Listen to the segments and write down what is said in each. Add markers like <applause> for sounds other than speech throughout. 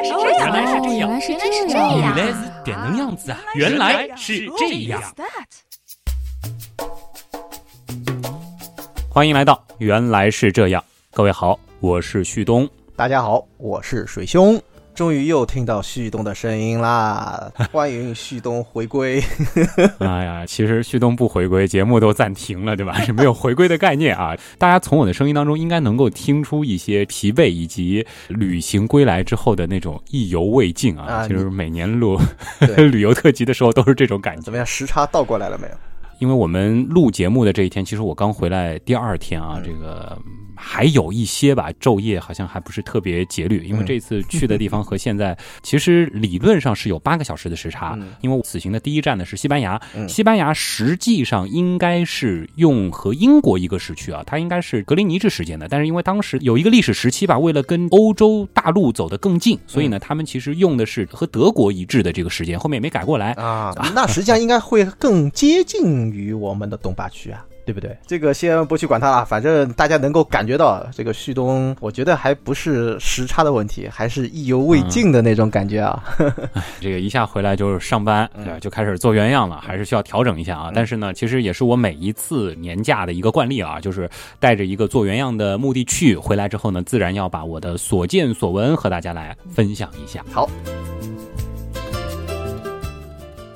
来是这样，原来是这样，原来是这样，原来是点能样子啊！原来是这样。欢迎来到原来是这样，各位好，我是旭东。大家好，我是水兄。终于又听到旭东的声音啦！<laughs> 欢迎旭东回归。<laughs> 哎呀，其实旭东不回归，节目都暂停了，对吧？<laughs> 是没有回归的概念啊！大家从我的声音当中应该能够听出一些疲惫，以及旅行归来之后的那种意犹未尽啊！啊其实每年录旅游特辑的时候都是这种感觉怎。么样？时差倒过来了没有？因为我们录节目的这一天，其实我刚回来第二天啊，这个嗯还有一些吧，昼夜好像还不是特别节律。因为这次去的地方和现在 <laughs> 其实理论上是有八个小时的时差，因为我此行的第一站呢是西班牙，西班牙实际上应该是用和英国一个时区啊，它应该是格林尼治时间的，但是因为当时有一个历史时期吧，为了跟欧洲大陆走得更近，所以呢，他们其实用的是和德国一致的这个时间，后面也没改过来。啊，那实际上应该会更接近于我们的东八区啊，对不对？这个先不去管它了，反正大家能够感觉到这个旭东，我觉得还不是时差的问题，还是意犹未尽的那种感觉啊。<laughs> 这个一下回来就是上班，对吧？就开始做原样了，还是需要调整一下啊。但是呢，其实也是我每一次年假的一个惯例啊，就是带着一个做原样的目的去，回来之后呢，自然要把我的所见所闻和大家来分享一下。好。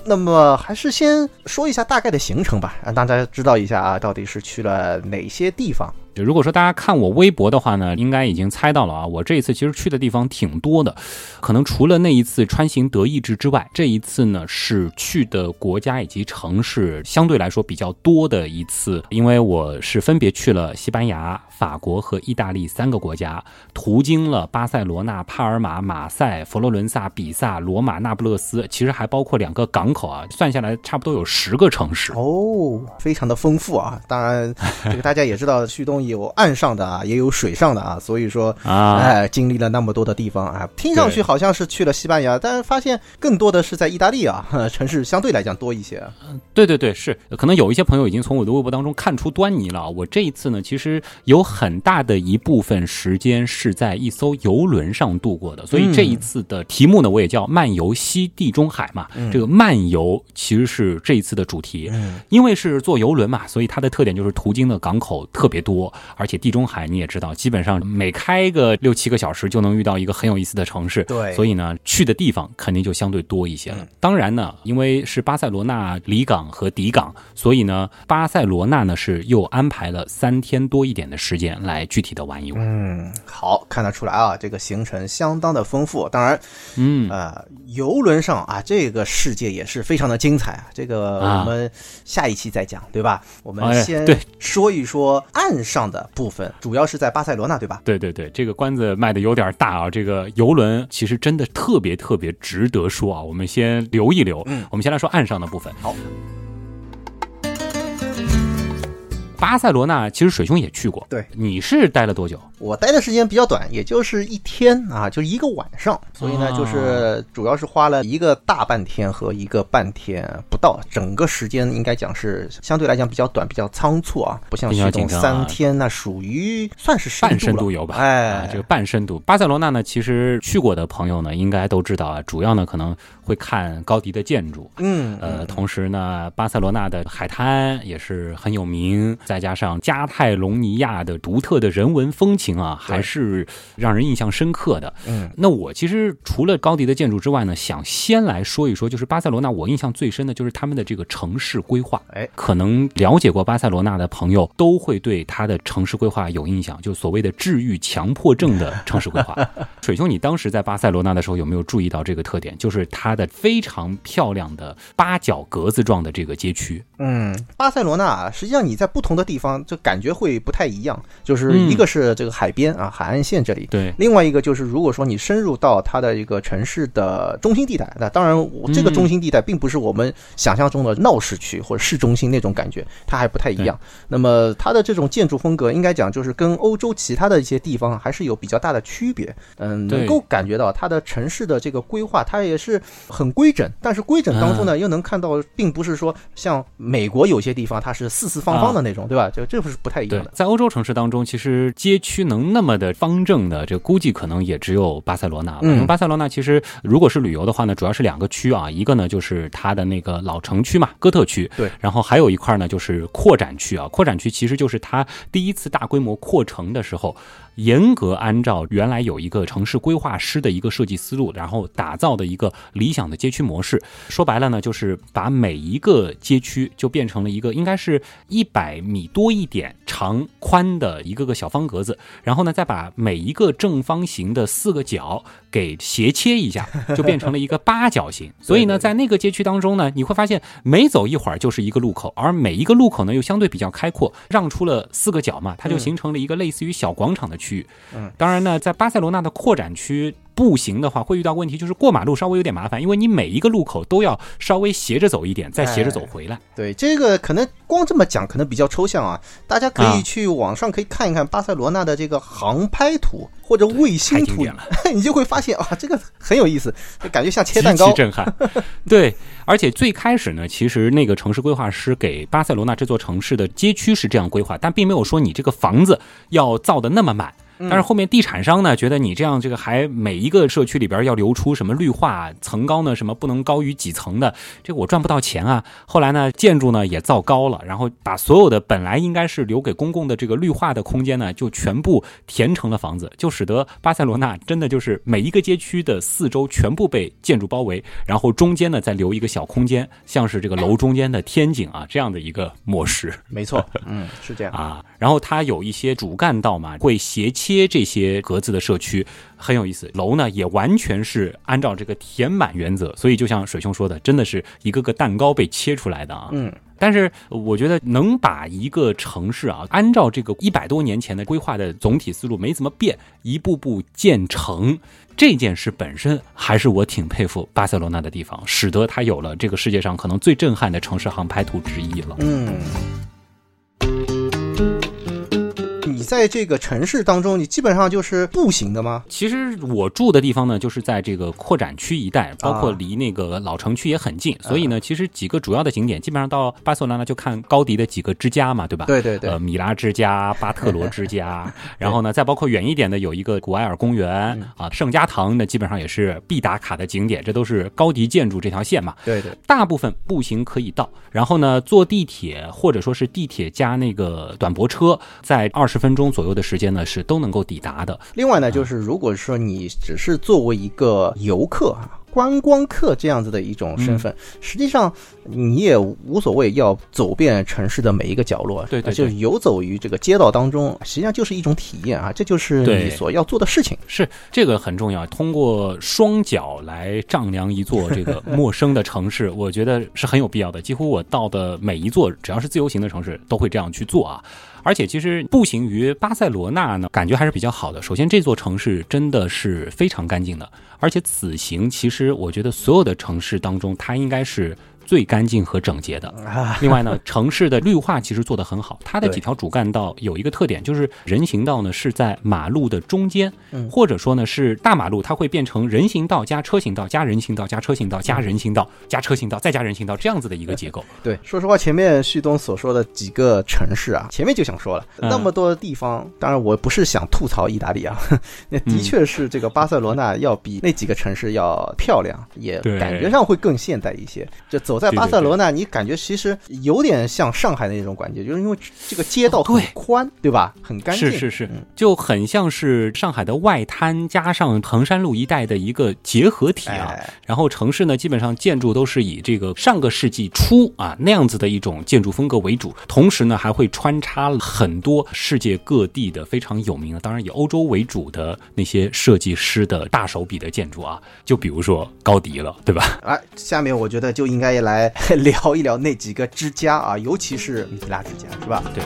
那么还是先说一下大概的行程吧，让大家知道一下啊，到底是去了哪些地方。就如果说大家看我微博的话呢，应该已经猜到了啊，我这一次其实去的地方挺多的，可能除了那一次穿行德意志之外，这一次呢是去的国家以及城市相对来说比较多的一次，因为我是分别去了西班牙、法国和意大利三个国家，途经了巴塞罗那、帕尔马、马赛、佛罗伦萨、比萨、罗马、那不勒斯，其实还包括两个港口啊，算下来差不多有十个城市。哦，非常的丰富啊！当然，这个大家也知道，旭东有岸上的啊，也有水上的啊，所以说，啊哎，经历了那么多的地方啊，听上去好像是去了西班牙，但是发现更多的是在意大利啊，城市相对来讲多一些。对对对，是可能有一些朋友已经从我的微博当中看出端倪了。我这一次呢，其实有很大的一部分时间是在一艘游轮上度过的，所以这一次的题目呢，我也叫漫游西地中海嘛。这个漫游其实是这一次的主题，因为是坐游轮嘛，所以它的特点就是途经的港口特别多，而且地中海你也知道，基本上每开个六七个小时就能遇到一个很有意思的城市。对所以呢，去的地方肯定就相对多一些了。当然呢，因为是巴塞罗那离港和抵港，所以呢，巴塞罗那呢是又安排了三天多一点的时间来具体的玩一玩。嗯，好，看得出来啊，这个行程相当的丰富。当然，嗯，呃，游轮上啊，这个世界也是非常的精彩啊。这个啊我们下一期再讲，对吧？我们哎先对说一说岸上的部分，主要是在巴塞罗那，对吧？对对对，这个关子卖的有点大啊！这个游轮其实真的特别特别值得说啊。我们先留一留，嗯我们先来说岸上的部分。好，巴塞罗那其实水兄也去过，对，你是待了多久？我待的时间比较短，也就是一天啊，就一个晚上，所以呢，哦就是主要是花了一个大半天和一个半天不到，整个时间应该讲是相对来讲比较短，比较仓促啊，不像比较旭东紧张啊三天，那属于算是深半深度游吧，哎啊，这个半深度。巴塞罗那呢，其实去过的朋友呢，应该都知道啊，主要呢可能会看高迪的建筑，嗯呃，同时呢，巴塞罗那的海滩也是很有名，再加上加泰隆尼亚的独特的人文风情啊，还是让人印象深刻的。嗯，那我其实除了高迪的建筑之外呢，想先来说一说，就是巴塞罗那，我印象最深的就是他们的这个城市规划。哎，可能了解过巴塞罗那的朋友都会对它的城市规划有印象，就所谓的治愈强迫症的城市规划。<laughs> 水兄，你当时在巴塞罗那的时候有没有注意到这个特点？就是它的非常漂亮的八角格子状的这个街区。嗯，巴塞罗那啊实际上你在不同的地方，就感觉会不太一样。就是嗯一个是这个海边啊，海岸线这里，对，另外一个就是，如果说你深入到它的一个城市的中心地带，那当然，我这个中心地带并不是我们想象中的闹市区或者市中心那种感觉，它还不太一样。那么它的这种建筑风格，应该讲就是跟欧洲其他的一些地方还是有比较大的区别。嗯，能够感觉到它的城市的这个规划，它也是很规整，但是规整当中呢，又能看到，并不是说像美国有些地方它是四四方方的那种，对吧？就这不是不太一样的。，在欧洲城市当中，其实街区能那么的方正的，这估计可能也只有巴塞罗那了。嗯巴塞罗那其实如果是旅游的话呢，主要是两个区啊，一个呢就是它的那个老城区嘛，哥特区，对，然后还有一块呢就是扩展区啊，扩展区其实就是它第一次大规模扩城的时候。严格按照原来有一个城市规划师的一个设计思路，然后打造的一个理想的街区模式。说白了呢，就是把每一个街区就变成了一个应该是一百米多一点长宽的一个个小方格子，然后呢，再把每一个正方形的四个角给斜切一下，就变成了一个八角形。<laughs> 所以呢，在那个街区当中呢，你会发现每走一会儿就是一个路口，而每一个路口呢又相对比较开阔，让出了四个角嘛，它就嗯形成了一个类似于小广场的区域。嗯，当然呢，在巴塞罗那的扩展区。步行的话会遇到问题，就是过马路稍微有点麻烦，因为你每一个路口都要稍微斜着走一点，再斜着走回来。对，这个可能光这么讲可能比较抽象啊，大家可啊以去网上可以看一看巴塞罗那的这个航拍图或者卫星图 <laughs> 你就会发现啊，这个很有意思，就感觉像切蛋糕其。震撼。对，而且最开始呢，其实那个城市规划师给巴塞罗那这座城市的街区是这样规划，但并没有说你这个房子要造的那么满。但是后面地产商呢，觉得你这样这个还每一个社区里边要留出什么绿化层高呢，什么不能高于几层的，这个我赚不到钱啊。后来呢，建筑呢也造高了，然后把所有的本来应该是留给公共的这个绿化的空间呢，就全部填成了房子，就使得巴塞罗那真的就是每一个街区的四周全部被建筑包围，然后中间呢再留一个小空间，像是这个楼中间的天井啊这样的一个模式。没错，嗯，是这样。啊，然后它有一些主干道嘛，会斜切这些格子的社区，很有意思。楼呢也完全是按照这个填满原则，所以就像水兄说的，真的是一个个蛋糕被切出来的啊。嗯，但是我觉得能把一个城市啊，按照这个一百多年前的规划的总体思路没怎么变，一步步建成。这件事本身还是我挺佩服巴塞罗那的地方，使得它有了这个世界上可能最震撼的城市航拍图之一了。嗯，在这个城市当中，你基本上就是步行的吗？其实我住的地方呢，就是在这个扩展区一带，包括啊离那个老城区也很近，所以呢，其实几个主要的景点，基本上到巴塞罗那就看高迪的几个之家嘛，对吧？对对对呃，米拉之家、<laughs> 巴特罗之家，然后呢，再包括远一点的有一个古埃尔公园嗯啊，圣家堂，那基本上也是必打卡的景点，这都是高迪建筑这条线嘛。对对，大部分步行可以到，然后呢，坐地铁或者说是地铁加那个短驳车，在二十分钟左右的时间呢是都能够抵达的。另外呢，就是如果说你只是作为一个游客啊。观光客这样子的一种身份，实际上你也无所谓要走遍城市的每一个角落，对对对就是游走于这个街道当中，实际上就是一种体验啊，这就是你所要做的事情。是这个很重要，通过双脚来丈量一座这个陌生的城市，<laughs> 我觉得是很有必要的。几乎我到的每一座，只要是自由行的城市，都会这样去做啊。而且其实步行于巴塞罗那呢，感觉还是比较好的。首先，这座城市真的是非常干净的，而且此行其实我觉得所有的城市当中，它应该是。最干净和整洁的。啊，另外呢，城市的绿化其实做得很好，它的几条主干道有一个特点，就是人行道呢是在马路的中间，嗯或者说呢是大马路，它会变成人行道加车行道加人行道加车行道加人行道加车行道再加人行道这样子的一个结构。对，说实话，前面旭东所说的几个城市啊，前面就想说了，嗯那么多地方，当然我不是想吐槽意大利啊，那的确是这个巴塞罗那要比那几个城市要漂亮，也感觉上会更现代一些。这走在巴塞罗那，你感觉其实有点像上海的那种感觉，就是因为这个街道很对宽，对吧？很干净，是是是嗯，就很像是上海的外滩加上衡山路一带的一个结合体啊。哎，然后城市呢，基本上建筑都是以这个上个世纪初啊那样子的一种建筑风格为主，同时呢还会穿插了很多世界各地的非常有名的，当然以欧洲为主的那些设计师的大手笔的建筑啊，就比如说高迪了，对吧？哎，下面我觉得就应该来 <laughs> 聊一聊那几个之家啊，尤其是米拉之家，是吧？对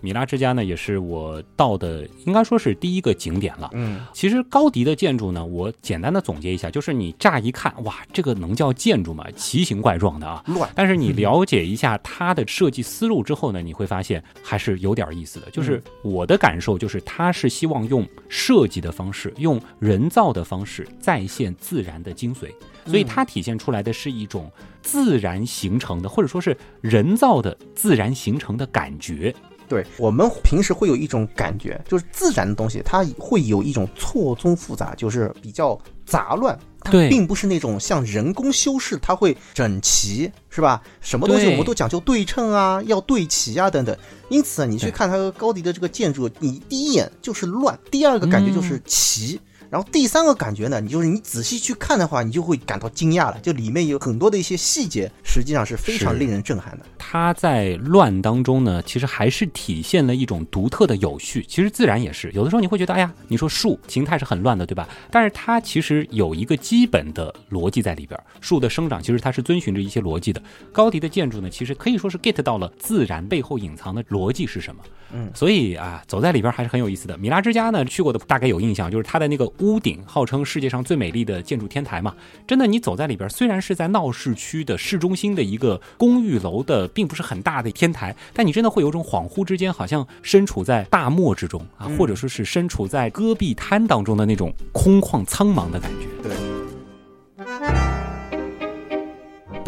米拉之家呢，也是我到的，应该说是第一个景点了。嗯，其实高迪的建筑呢，我简单的总结一下，就是你乍一看，哇，这个能叫建筑吗？奇形怪状的啊。乱，但是你了解一下它的设计思路之后呢，你会发现还是有点意思的。就是我的感受就是，它是希望用设计的方式，用人造的方式再现自然的精髓。所以它体现出来的是一种自然形成的，或者说是人造的自然形成的感觉。对我们平时会有一种感觉，就是自然的东西，它会有一种错综复杂，就是比较杂乱。它对并不是那种像人工修饰，它会整齐，是吧？什么东西我们都讲究对称啊，要对齐啊，等等。因此，你去看它高迪的这个建筑，你第一眼就是乱，第二个感觉就是齐。然后第三个感觉呢，你就是你仔细去看的话，你就会感到惊讶了，就里面有很多的一些细节，实际上是非常令人震撼的。它在乱当中呢，其实还是体现了一种独特的有序。其实自然也是，有的时候你会觉得，哎呀，你说树形态是很乱的，对吧？但是它其实有一个基本的逻辑在里边儿。树的生长其实它是遵循着一些逻辑的。高迪的建筑呢，其实可以说是 get 到了自然背后隐藏的逻辑是什么。嗯，所以啊，走在里边还是很有意思的。米拉之家呢，去过的大概有印象，就是它的那个屋顶号称世界上最美丽的建筑天台嘛。真的，你走在里边，虽然是在闹市区的市中心的一个公寓楼的，并不是很大的天台，但你真的会有种恍惚之间，好像身处在大漠之中啊，或者说是身处在戈壁滩当中的那种空旷苍茫的感觉。对，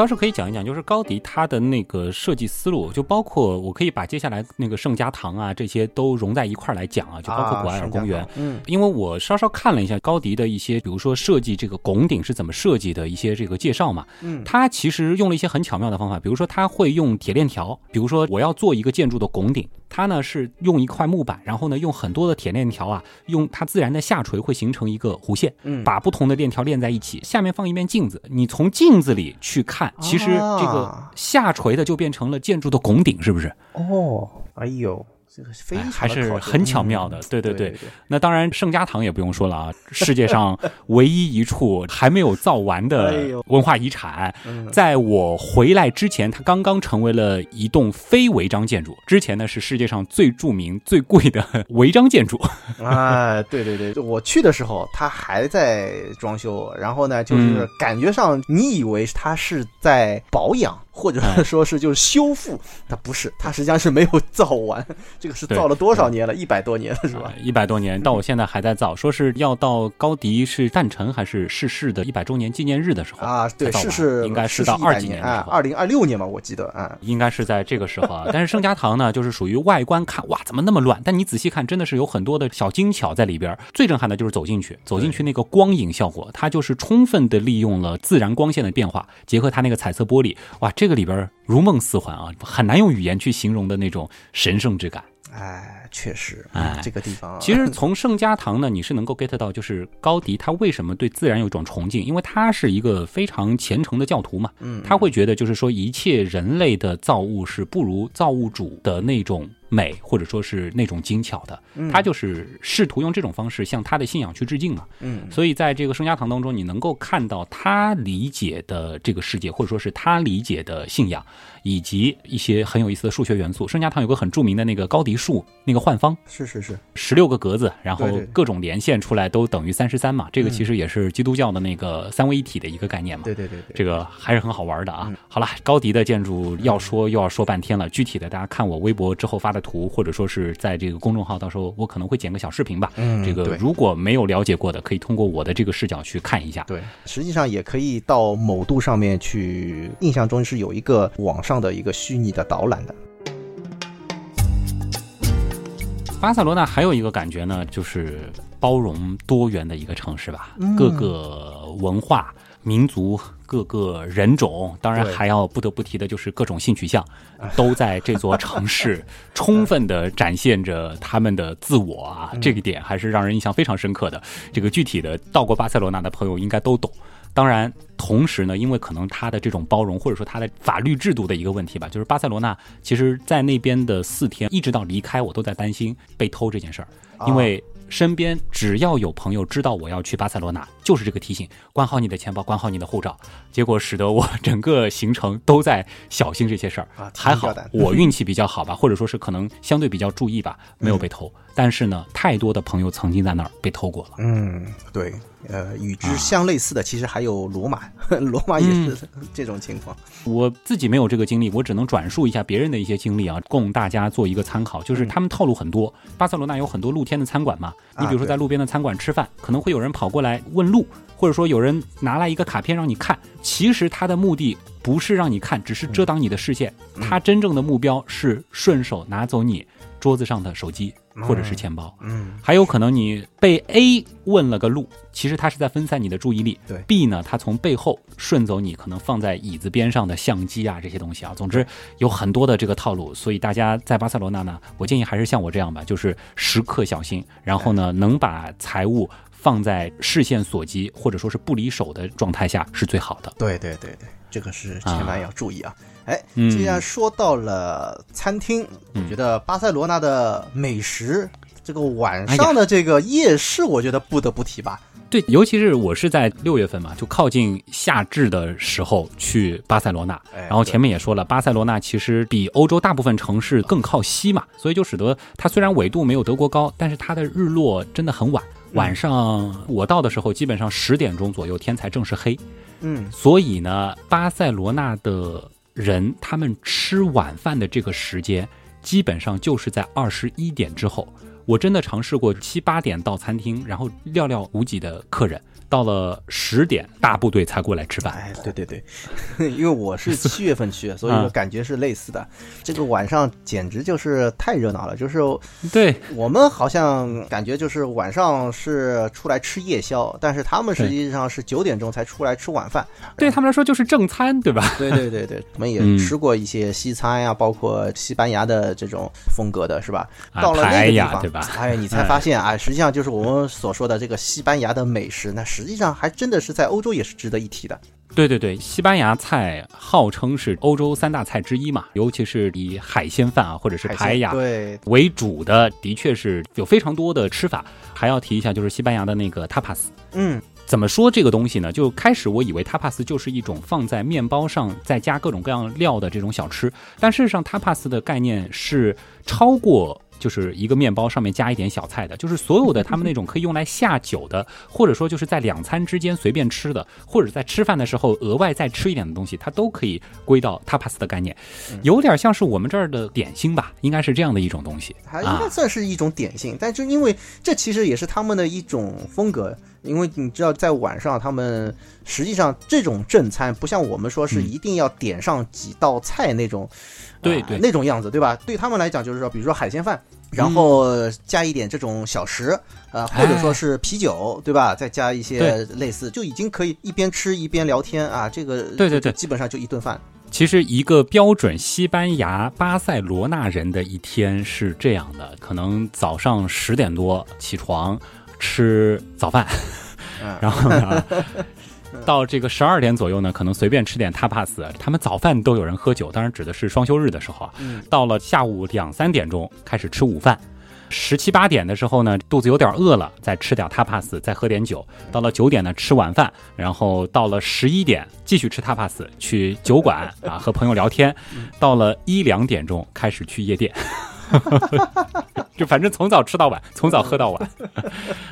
倒是可以讲一讲，就是高迪他的那个设计思路，就包括我可以把接下来那个圣家堂啊这些都融在一块儿来讲啊，就包括古埃尔公园。啊嗯，因为我稍稍看了一下高迪的一些，比如说设计这个拱顶是怎么设计的一些这个介绍嘛，嗯他其实用了一些很巧妙的方法，比如说他会用铁链条，比如说我要做一个建筑的拱顶，它呢是用一块木板，然后呢用很多的铁链条啊，用它自然的下垂会形成一个弧线，嗯。把不同的链条链在一起，下面放一面镜子，你从镜子里去看，其实这个啊下垂的就变成了建筑的拱顶，是不是？哦，哎呦，这个非还是很巧妙的嗯对对对对那当然，圣家堂也不用说了啊，世界上 <laughs> 唯一一处还没有造完哎的文化遗产。嗯在我回来之前，它刚刚成为了一栋非违章建筑。之前呢，是世界上最著名、最贵的 <laughs> 违章建筑。<laughs> 啊，对对对，我去的时候，它还在装修，然后呢，就是嗯感觉上你以为它是在保养，或者哎说是就是修复，它不是，它实际上是没有造完，<laughs> 这个是造了多少年了？一百多年了是吧？一百多年，到我现在还在造，说是要到高迪是诞辰还是逝世的一百周年纪念日的时候啊，对，才造完是是应该是到二几年年的时候，啊二零二六年吧，我记得啊，应该是在这个时候啊。<laughs> 但是圣家堂呢，就是属于外观看哇，怎么那么乱？但你仔细看，真的是有很多的小精巧在里边。最震撼的就是走进去，走进去那个光影效果，它就是充分的利用了自然光线的变化，结合它那个彩色玻璃，哇，这个里边如梦似幻啊，很难用语言去形容的那种神圣之感。哎，确实，哎这个地方啊其实从圣家堂呢，你是能够 get 到，就是高迪他为什么对自然有一种崇敬，因为他是一个非常虔诚的教徒嘛，嗯，他会觉得就是说一切人类的造物是不如造物主的那种美，或者说是那种精巧的，他就是试图用这种方式向他的信仰去致敬嘛。嗯所以在这个圣家堂当中，你能够看到他理解的这个世界，或者说是他理解的信仰，以及一些很有意思的数学元素。圣家堂有个很著名的那个高迪数，那个幻方，是是是，十六个格子，然后各种连线出来都等于三十三嘛。这个其实也是基督教的那个三位一体的一个概念嘛。对对对对，这个还是很好玩的啊嗯！好了，高迪的建筑要说又要说半天了，具体的大家看我微博之后发的图，或者说是在这个公众号，到时候我可能会剪个小视频吧。嗯这个如果没有了解过的，可以通过我的这个视角去看一下。对，实际上也可以到某度上面去，印象中是有一个网上的一个虚拟的导览的。巴塞罗那还有一个感觉呢，就是包容多元的一个城市吧，嗯各个文化、民族、各个人种，当然还要不得不提的就是各种性取向，都在这座城市 <laughs> 充分的展现着他们的自我啊，这个点还是让人印象非常深刻的。这个具体的到过巴塞罗那的朋友应该都懂。当然，同时呢，因为可能它的这种包容，或者说它的法律制度的一个问题吧，就是巴塞罗那其实在那边的四天，一直到离开，我都在担心被偷这件事儿，因为身边只要有朋友知道我要去巴塞罗那，就是这个提醒，管好你的钱包，管好你的护照，结果使得我整个行程都在小心这些事儿啊。还好我运气比较好吧，或者说是可能相对比较注意吧，没有被偷。但是呢，太多的朋友曾经在那儿被偷过了。嗯，对，呃，与啊之相类似的，其实还有罗马，<laughs> 罗马也是嗯这种情况。我自己没有这个经历，我只能转述一下别人的一些经历啊，供大家做一个参考。就是他们套路很多，巴塞罗那有很多露天的餐馆嘛，你比如说在路边的餐馆吃饭，可能会有人跑过来问路，或者说有人拿来一个卡片让你看，其实他的目的不是让你看，只是遮挡你的视线。他真正的目标是顺手拿走你桌子上的手机或者是钱包。嗯，还有可能你被 A 问了个路，其实他是在分散你的注意力。对 B 呢，他从背后顺走你可能放在椅子边上的相机啊这些东西啊。总之有很多的这个套路，所以大家在巴塞罗那呢，我建议还是像我这样吧，就是时刻小心，然后呢能把财物放在视线所及或者说是不离手的状态下是最好的。对对对对，这个是千万要注意啊。哎，嗯既然说到了餐厅，我觉得巴塞罗那的美食，这个晚上的这个夜市，我觉得不得不提吧。对，尤其是我是在六月份嘛，就靠近夏至的时候去巴塞罗那。哎然后前面也说了，巴塞罗那其实比欧洲大部分城市更靠西嘛，所以就使得它虽然纬度没有德国高，但是它的日落真的很晚。晚上我到的时候，基本上十点钟左右天才正式黑。嗯，所以呢，巴塞罗那的人他们吃晚饭的这个时间，基本上就是在二十一点之后。我真的尝试过七八点到餐厅，然后寥寥无几的客人，到了十点大部队才过来吃饭。哎，对对对，<laughs> 因为我是七月份去，所以说感觉是类似的。这个晚上简直就是太热闹了，就是对，我们好像感觉就是晚上是出来吃夜宵，但是他们实际上是九点钟才出来吃晚饭。对他们来说就是正餐，对吧？对对对对，我们也嗯吃过一些西餐呀、包括西班牙的这种风格的，是吧？啊到了那个地方，呀对吧哎，你才发现啊，实际上就是我们所说的这个西班牙的美食，那实际上还真的是在欧洲也是值得一提的。对对对，西班牙菜号称是欧洲三大菜之一嘛，尤其是以海鲜饭啊或者是排呀对，为主的，的确是有非常多的吃法。还要提一下，就是西班牙的那个 tapas。嗯，怎么说这个东西呢？就开始我以为 tapas 就是一种放在面包上再加各种各样料的这种小吃，但事实上 tapas 的概念是超过。就是一个面包上面加一点小菜的，就是所有的他们那种可以用来下酒的，或者说就是在两餐之间随便吃的，或者在吃饭的时候额外再吃一点的东西，它都可以归到 tapas 的概念，有点像是我们这儿的点心吧，应该是这样的一种东西。还应啊该算是一种点心，但就因为这其实也是他们的一种风格。因为你知道，在晚上他们实际上这种正餐不像我们说是嗯。一定要点上几道菜那种，啊对对。那种样子，对吧？对他们来讲就是说，比如说海鲜饭，然后加一点这种小食，呃，或者说是啤酒，对吧？再加一些类似，就已经可以一边吃一边聊天啊。这个对对对基本上就一顿饭。其实，一个标准西班牙巴塞罗那人的一天是这样的：可能早上十点多起床吃早饭，嗯然后呢，到这个十二点左右呢，可能随便吃点 tapas。他们早饭都有人喝酒，当然指的是双休日的时候啊。嗯到了下午两三点钟开始吃午饭。十七八点的时候呢，肚子有点饿了，再吃点 tapas，再喝点酒。到了九点呢，吃晚饭，然后到了十一点继续吃 tapas，去酒馆啊和朋友聊天。到了一两点钟开始去夜店，<laughs> 就反正从早吃到晚，从早喝到晚。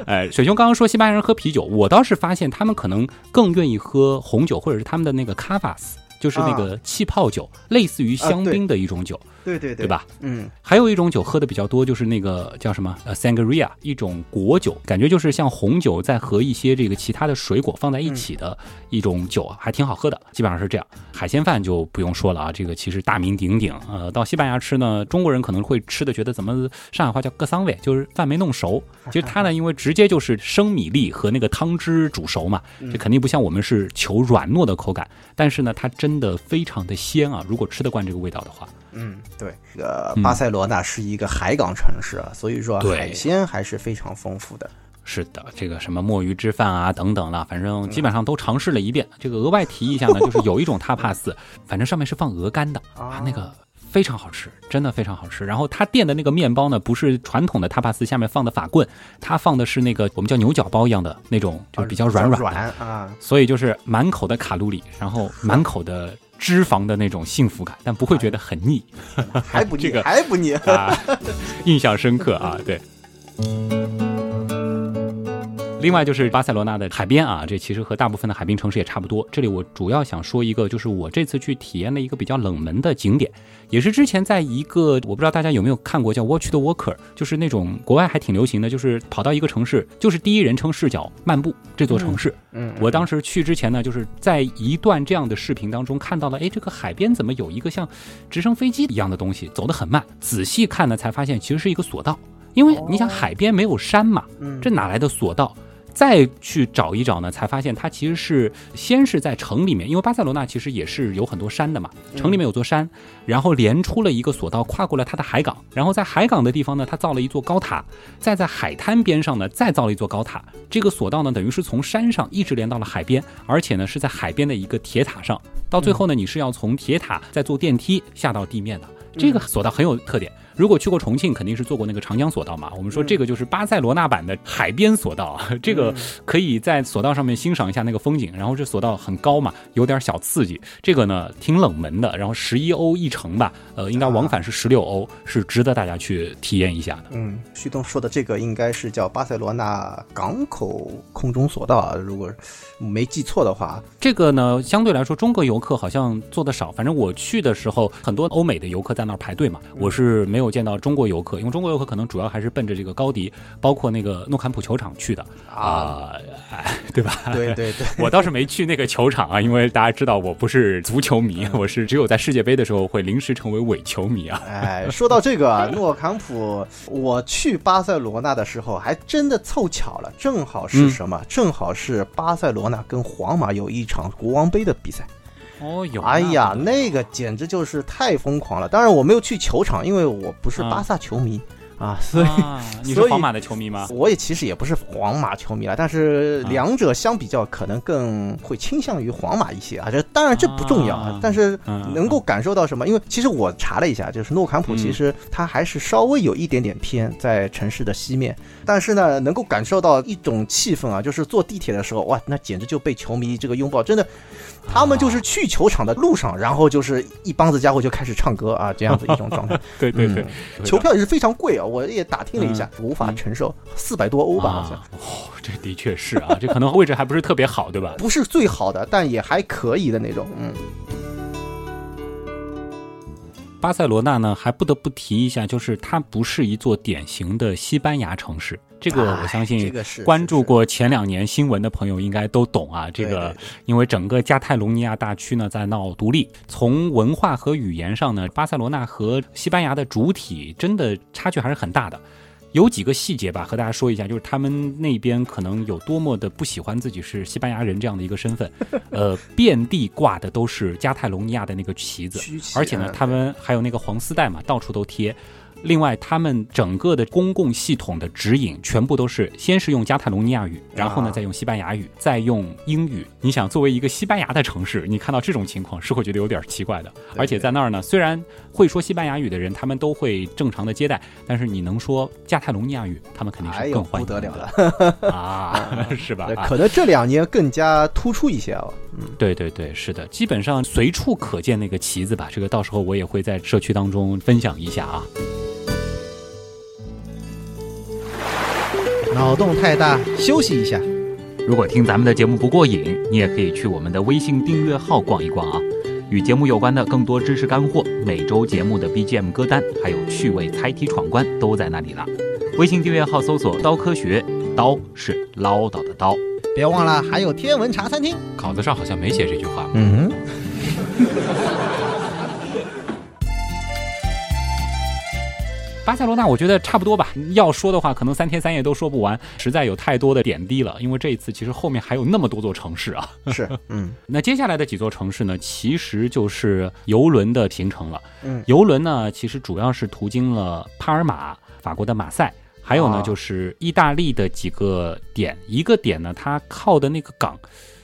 呃，<laughs> 水兄刚刚说西班牙人喝啤酒，我倒是发现他们可能更愿意喝红酒，或者是他们的那个 cavas，就是那个气泡酒，类似于香槟的一种酒。对对对，对吧？嗯，还有一种酒喝的比较多，就是那个叫什么呃 sangria，一种果酒，感觉就是像红酒再和一些这个其他的水果放在一起的一种酒，啊，还挺好喝的。基本上是这样。海鲜饭就不用说了啊，这个其实大名鼎鼎。呃，到西班牙吃呢，中国人可能会吃的觉得怎么上海话叫“各桑味”，就是饭没弄熟。其实它呢，<laughs> 因为直接就是生米粒和那个汤汁煮熟嘛，这肯定不像我们是求软糯的口感。但是呢，它真的非常的鲜啊！如果吃得惯这个味道的话。嗯，对，这个巴塞罗那是一个海港城市啊，所以说海鲜还是非常丰富的。是的，这个什么墨鱼汁饭啊等等了，反正基本上都尝试了一遍。这个额外提一下呢，<laughs> 就是有一种 tapas，反正上面是放鹅肝的啊，那个非常好吃，真的非常好吃。然后他店的那个面包呢，不是传统的 tapas 下面放的法棍，他放的是那个我们叫牛角包一样的那种，就是比较软软啊，所以就是满口的卡路里，然后满口的脂肪的那种幸福感，但不会觉得很腻还不腻，<laughs> 这个还不腻。啊，印象深刻啊，对。另外就是巴塞罗那的海边啊，这其实和大部分的海滨城市也差不多。这里我主要想说一个，就是我这次去体验的一个比较冷门的景点，也是之前在一个我不知道大家有没有看过叫《Watch the Walker》，就是那种国外还挺流行的，就是跑到一个城市，就是第一人称视角漫步这座城市。嗯，我当时去之前呢，就是在一段这样的视频当中看到了，哎，这个海边怎么有一个像直升飞机一样的东西，走得很慢。仔细看呢，才发现其实是一个索道，因为你想海边没有山嘛，这哪来的索道？再去找一找呢，才发现它其实是先是在城里面，因为巴塞罗那其实也是有很多山的嘛，城里面有座山，然后连出了一个索道，跨过了它的海港，然后在海港的地方呢，它造了一座高塔，再在海滩边上呢，再造了一座高塔。这个索道呢，等于是从山上一直连到了海边，而且呢是在海边的一个铁塔上，到最后呢，你是要从铁塔再坐电梯下到地面的。这个索道很有特点。如果去过重庆，肯定是坐过那个长江索道嘛。我们说这个就是巴塞罗那版的海边索道，这个可以在索道上面欣赏一下那个风景。然后这索道很高嘛，有点小刺激。这个呢挺冷门的，然后十一欧一程吧，呃，应该往返是十六欧，是值得大家去体验一下的。嗯，旭东说的这个应该是叫巴塞罗那港口空中索道啊，如果没记错的话。这个呢相对来说中国游客好像做的少，反正我去的时候很多欧美的游客在那儿排队嘛，我是没有。见到中国游客，因为中国游客可能主要还是奔着这个高迪，包括那个诺坎普球场去的啊，对吧？对对对，<laughs> 我倒是没去那个球场啊，因为大家知道我不是足球迷，我是只有在世界杯的时候会临时成为伪球迷啊。<laughs> 哎，说到这个 <laughs> 诺坎普，我去巴塞罗那的时候还真的凑巧了，正好是什么？正好是巴塞罗那跟皇马有一场国王杯的比赛。哦，有哎呀，那个简直就是太疯狂了。当然我没有去球场，因为我不是巴萨球迷啊，所以你是皇马的球迷吗？我也其实也不是皇马球迷了，但是两者相比较，可能更会倾向于皇马一些啊。这当然这不重要啊，但是能够感受到什么？因为其实我查了一下，就是诺坎普其实它还是稍微有一点点偏在城市的西面，但是呢，能够感受到一种气氛啊，就是坐地铁的时候，哇，那简直就被球迷这个拥抱，真的。他们就是去球场的路上，然后就是一帮子家伙就开始唱歌啊，这样子一种状态。<laughs> 对对对，球票也是非常贵啊，我也打听了一下，无法承受，四百多欧吧，好像。哦，这的确是啊，这可能位置还不是特别好，对吧？<laughs> 不是最好的，但也还可以的那种，嗯。巴塞罗那呢，还不得不提一下，就是它不是一座典型的西班牙城市。这个我相信，关注过前两年新闻的朋友应该都懂啊。这个，因为整个加泰隆尼亚大区呢在闹独立，从文化和语言上呢，巴塞罗那和西班牙的主体真的差距还是很大的。有几个细节吧，和大家说一下，就是他们那边可能有多么的不喜欢自己是西班牙人这样的一个身份，呃，遍地挂的都是加泰隆尼亚的那个旗子，而且呢，他们还有那个黄丝带嘛，到处都贴。另外，他们整个的公共系统的指引全部都是先是用加泰隆尼亚语，然后呢再用西班牙语，再用英语。你想，作为一个西班牙的城市，你看到这种情况是会觉得有点奇怪的。而且在那儿呢，虽然会说西班牙语的人，他们都会正常的接待，但是你能说加泰隆尼亚语，他们肯定是更欢迎不得了了 <laughs> 啊，是吧？可能这两年更加突出一些了。嗯，对对对，是的，基本上随处可见那个旗子吧。这个到时候我也会在社区当中分享一下啊。脑洞太大，休息一下。如果听咱们的节目不过瘾，你也可以去我们的微信订阅号逛一逛啊。与节目有关的更多知识干货，每周节目的 BGM 歌单，还有趣味猜题闯关，都在那里了。微信订阅号搜索“刀科学”，刀是唠叨的刀。别忘了还有天文茶餐厅，稿子上好像没写这句话。嗯。巴塞罗那，我觉得差不多吧。要说的话，可能三天三夜都说不完，实在有太多的点滴了。因为这一次其实后面还有那么多座城市啊。是，<laughs> 嗯。那接下来的几座城市呢，其实就是游轮的行程了。嗯。游轮呢，其实主要是途经了帕尔马、法国的马赛，还有呢就是意大利的几个点。一个点呢，它靠的那个港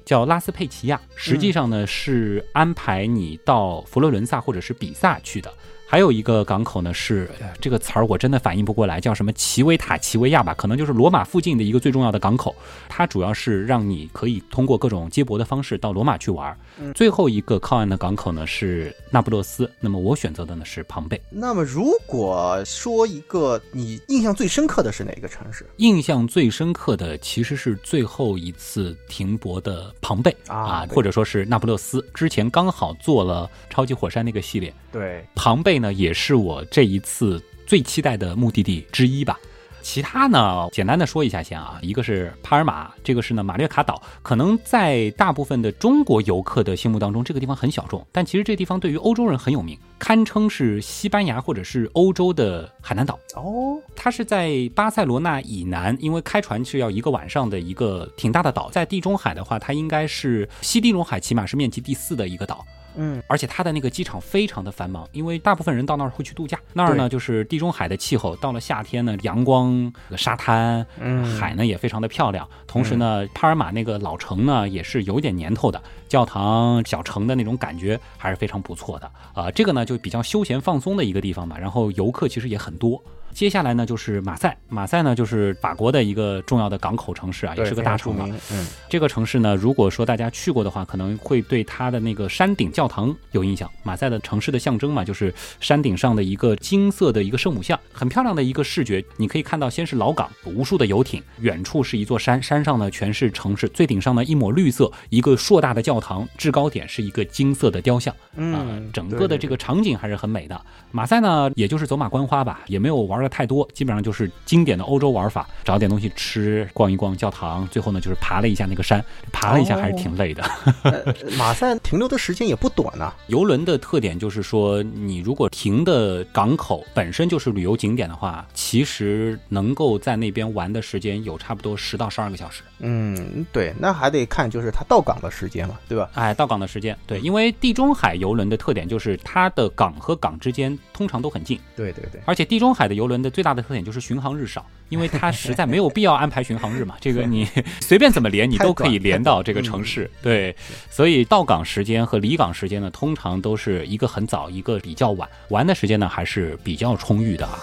叫拉斯佩齐亚，实际上呢是安排你到佛罗伦萨或者是比萨去的。还有一个港口呢是呃这个词儿我真的反应不过来，叫什么奇维塔奇维亚吧？可能就是罗马附近的一个最重要的港口。它主要是让你可以通过各种接驳的方式到罗马去玩儿。最后一个靠岸的港口呢是那不勒斯，那么我选择的呢是庞贝。那么如果说一个你印象最深刻的是哪个城市印象最深刻的其实是最后一次停泊的庞贝啊对或者说是那不勒斯。之前刚好做了超级火山那个系列，对，庞贝呢也是我这一次最期待的目的地之一吧。其他呢，简单的说一下先啊，一个是帕尔马，这个是呢马略卡岛，可能在大部分的中国游客的心目当中，这个地方很小众，但其实这地方对于欧洲人很有名，堪称是西班牙或者是欧洲的海南岛。哦，它是在巴塞罗那以南，因为开船是要一个晚上的一个挺大的岛。在地中海的话，它应该是西地中海起码是面积第四的一个岛。嗯，而且它的那个机场非常的繁忙，因为大部分人到那儿会去度假。那儿呢，就是地中海的气候，到了夏天呢，阳光、沙滩，嗯海呢也非常的漂亮。同时呢，帕尔马那个老城呢也是有点年头的，教堂、小城的那种感觉还是非常不错的。啊、这个呢就比较休闲放松的一个地方吧。然后游客其实也很多。接下来呢就是马赛，马赛呢就是法国的一个重要的港口城市啊，也是个大城嘛。非常著名嗯，这个城市呢，如果说大家去过的话，可能会对它的那个山顶教堂有印象。马赛的城市的象征嘛，就是山顶上的一个金色的一个圣母像，很漂亮的一个视觉。你可以看到，先是老港，无数的游艇，远处是一座山，山上呢全是城市，最顶上呢一抹绿色，一个硕大的教堂，制高点是一个金色的雕像。啊、嗯整个的这个场景还是很美的。马赛呢，也就是走马观花吧，也没有玩的太多，基本上就是经典的欧洲玩法，找点东西吃，逛一逛教堂，最后呢就是爬了一下那个山，爬了一下还是挺累的。<laughs> 呃马赛停留的时间也不短呐、游轮的特点就是说，你如果停的港口本身就是旅游景点的话，其实能够在那边玩的时间有差不多十到十二个小时。嗯，对，那还得看就是它到港的时间嘛，对吧？哎，到港的时间，对，因为地中海游轮的特点就是它的港和港之间通常都很近，对对对，而且地中海的游轮的最大的特点就是巡航日少，因为它实在 <laughs> 没有必要安排巡航日嘛。这个你 <laughs> 随便怎么连，你都可以连到这个城市。对，所以到港时间和离港时间呢，通常都是一个很早，一个比较晚，玩的时间呢还是比较充裕的啊。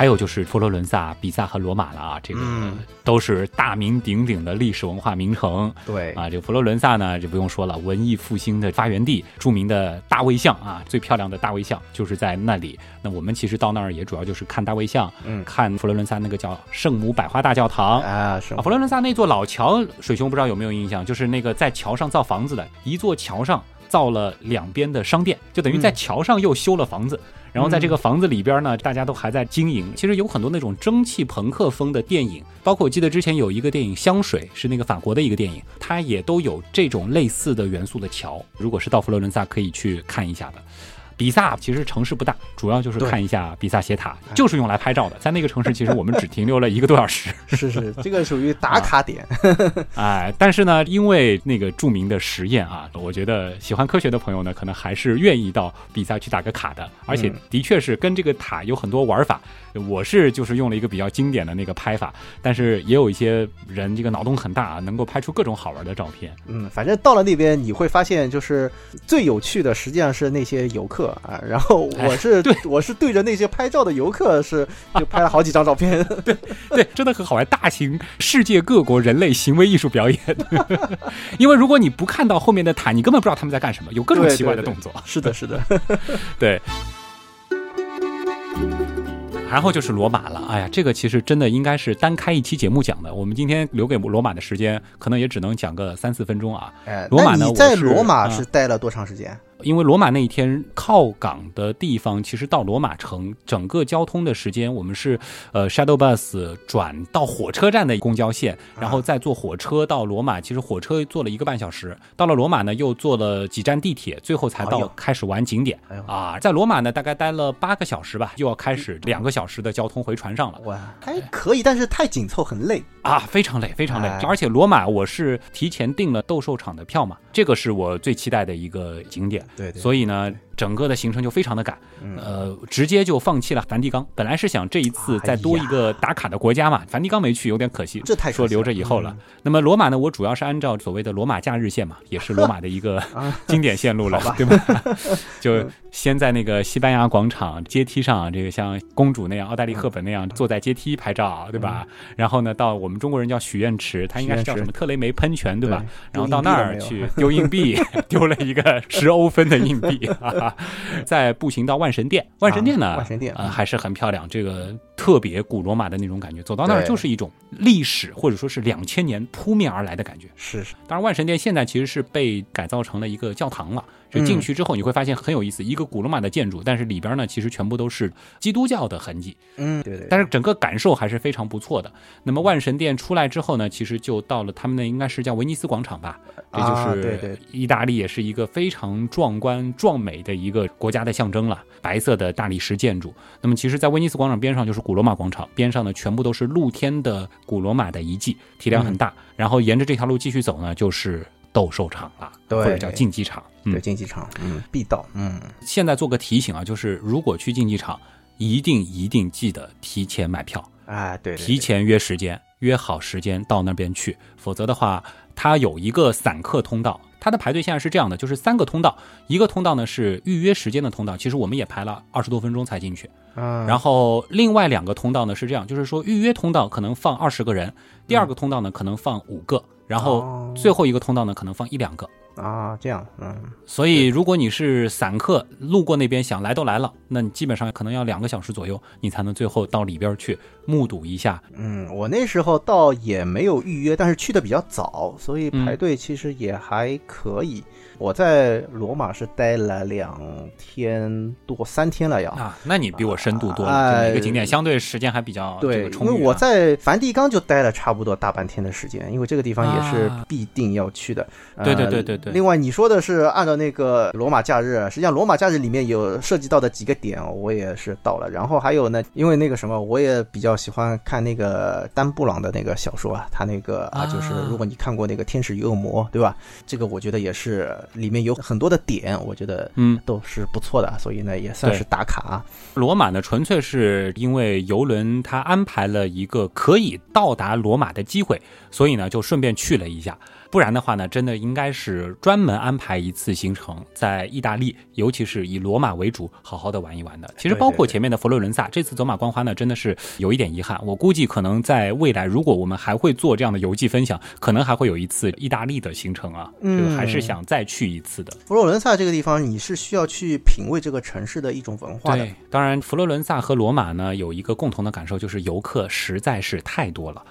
还有就是佛罗伦萨、比萨和罗马了啊，这个嗯都是大名鼎鼎的历史文化名城。对啊，这个佛罗伦萨呢就不用说了，文艺复兴的发源地，著名的大卫像啊，最漂亮的大卫像就是在那里。那我们其实到那儿也主要就是看大卫像，嗯看佛罗伦萨那个叫圣母百花大教堂。啊，是啊，佛罗伦萨那座老桥，水兄不知道有没有印象？就是那个在桥上造房子的，一座桥上造了两边的商店，就等于在桥上又修了房子。然后在这个房子里边呢，大家都还在经营。其实有很多那种蒸汽朋克风的电影，包括我记得之前有一个电影《香水》，是那个法国的一个电影，它也都有这种类似的元素的桥。如果是到佛罗伦萨，可以去看一下的。比萨其实城市不大，主要就是看一下比萨斜塔，就是用来拍照的。在那个城市，其实我们只停留了一个多小时。<laughs> 是是，这个属于打卡点。哎，但是呢，因为那个著名的实验啊，我觉得喜欢科学的朋友呢，可能还是愿意到比萨去打个卡的。而且嗯的确是跟这个塔有很多玩法。我是就是用了一个比较经典的那个拍法，但是也有一些人这个脑洞很大啊，能够拍出各种好玩的照片。嗯，反正到了那边你会发现，就是最有趣的实际上是那些游客啊。然后我是、哎对我是对着那些拍照的游客是就拍了好几张照片。<laughs> 对对，真的很好玩，大型世界各国人类行为艺术表演。<laughs> 因为如果你不看到后面的塔，你根本不知道他们在干什么，有各种奇怪的对对动作。是的，是的。<laughs> 对。然后就是罗马了，哎呀，这个其实真的应该是单开一期节目讲的。我们今天留给罗马的时间，可能也只能讲个三四分钟啊。哎，罗马呢在罗马嗯是待了多长时间？因为罗马那一天靠港的地方，其实到罗马城整个交通的时间，我们是呃 shadow bus 转到火车站的公交线，然后再坐火车到罗马。其实火车坐了一个半小时，到了罗马呢又坐了几站地铁，最后才到开始玩景点啊。在罗马呢大概待了八个小时吧，又要开始两个小时的交通回船上了。哇，还可以，但是太紧凑，很累。啊，非常累，非常累。哎而且罗马我是提前订了斗兽场的票嘛，这个是我最期待的一个景点。对对。所以呢，整个的行程就非常的赶，呃，直接就放弃了梵蒂冈。本来是想这一次再多一个打卡的国家嘛，梵蒂冈没去，有点可惜，这太说留着以后了。那么罗马呢，我主要是按照所谓的罗马假日线嘛，也是罗马的一个 <laughs> 经典线路了，对吧？<laughs> 就先在那个西班牙广场阶梯上，这个像公主那样，奥黛丽赫本那样坐在阶梯拍照，对吧？然后呢，到我们中国人叫许愿池，它应该是叫什么特雷梅喷泉，对吧？然后到那儿去丢硬币，丢了一个十欧分的硬币。<laughs> 再步行到万神殿，万神殿呢？万神殿啊，还是很漂亮，这个特别古罗马的那种感觉。走到那儿就是一种历史，或者说是两千年扑面而来的感觉。是是。当然，万神殿现在其实是被改造成了一个教堂了。就进去之后，你会发现很有意思，一个古罗马的建筑，但是里边呢，其实全部都是基督教的痕迹。嗯，对对。但是整个感受还是非常不错的。那么万神殿出来之后呢，其实就到了他们那应该是叫威尼斯广场吧？这就是意大利也是一个非常壮观壮美的一个国家的象征了，白色的大理石建筑。那么其实，在威尼斯广场边上就是古罗马广场，边上呢全部都是露天的古罗马的遗迹，体量很大。然后沿着这条路继续走呢，就是。斗兽场了，或者叫竞技场，对，竞技场，嗯，必到，嗯。现在做个提醒啊，就是如果去竞技场，一定一定记得提前买票，哎，对，提前约时间，约好时间到那边去，否则的话，它有一个散客通道，它的排队现在是这样的，就是三个通道，一个通道呢是预约时间的通道，其实我们也排了二十多分钟才进去，嗯，然后另外两个通道呢是这样，就是说预约通道可能放二十个人，第二个通道呢可能放五个。然后最后一个通道呢，可能放一两个啊，这样，嗯，所以如果你是散客，路过那边想来都来了，那你基本上可能要两个小时左右，你才能最后到里边去目睹一下。嗯，我那时候倒也没有预约，但是去的比较早，所以排队其实也还可以。我在罗马是待了两天多，三天了要啊，那你比我深度多了。每个景点相对时间还比较对，因为我在梵蒂冈就待了差不多大半天的时间，因为这个地方也是必定要去的。对对对对对。另外你说的是按照那个罗马假日，实际上罗马假日里面有涉及到的几个点，我也是到了。然后还有呢，因为那个什么，我也比较喜欢看那个丹布朗的那个小说啊，他那个啊，就是如果你看过那个《天使与恶魔》，对吧？这个我觉得也是。里面有很多的点，我觉得嗯都是不错的，所以呢也算是打卡。罗马呢纯粹是因为游轮它安排了一个可以到达罗马的机会，所以呢就顺便去了一下。不然的话呢，真的应该是专门安排一次行程，在意大利，尤其是以罗马为主，好好的玩一玩的。其实包括前面的佛罗伦萨，这次走马观花呢，真的是有一点遗憾。我估计可能在未来，如果我们还会做这样的游记分享，可能还会有一次意大利的行程啊，这个还是想再去一次的。佛罗伦萨这个地方，你是需要去品味这个城市的一种文化的。对，当然佛罗伦萨和罗马呢，有一个共同的感受，就是游客实在是太多了。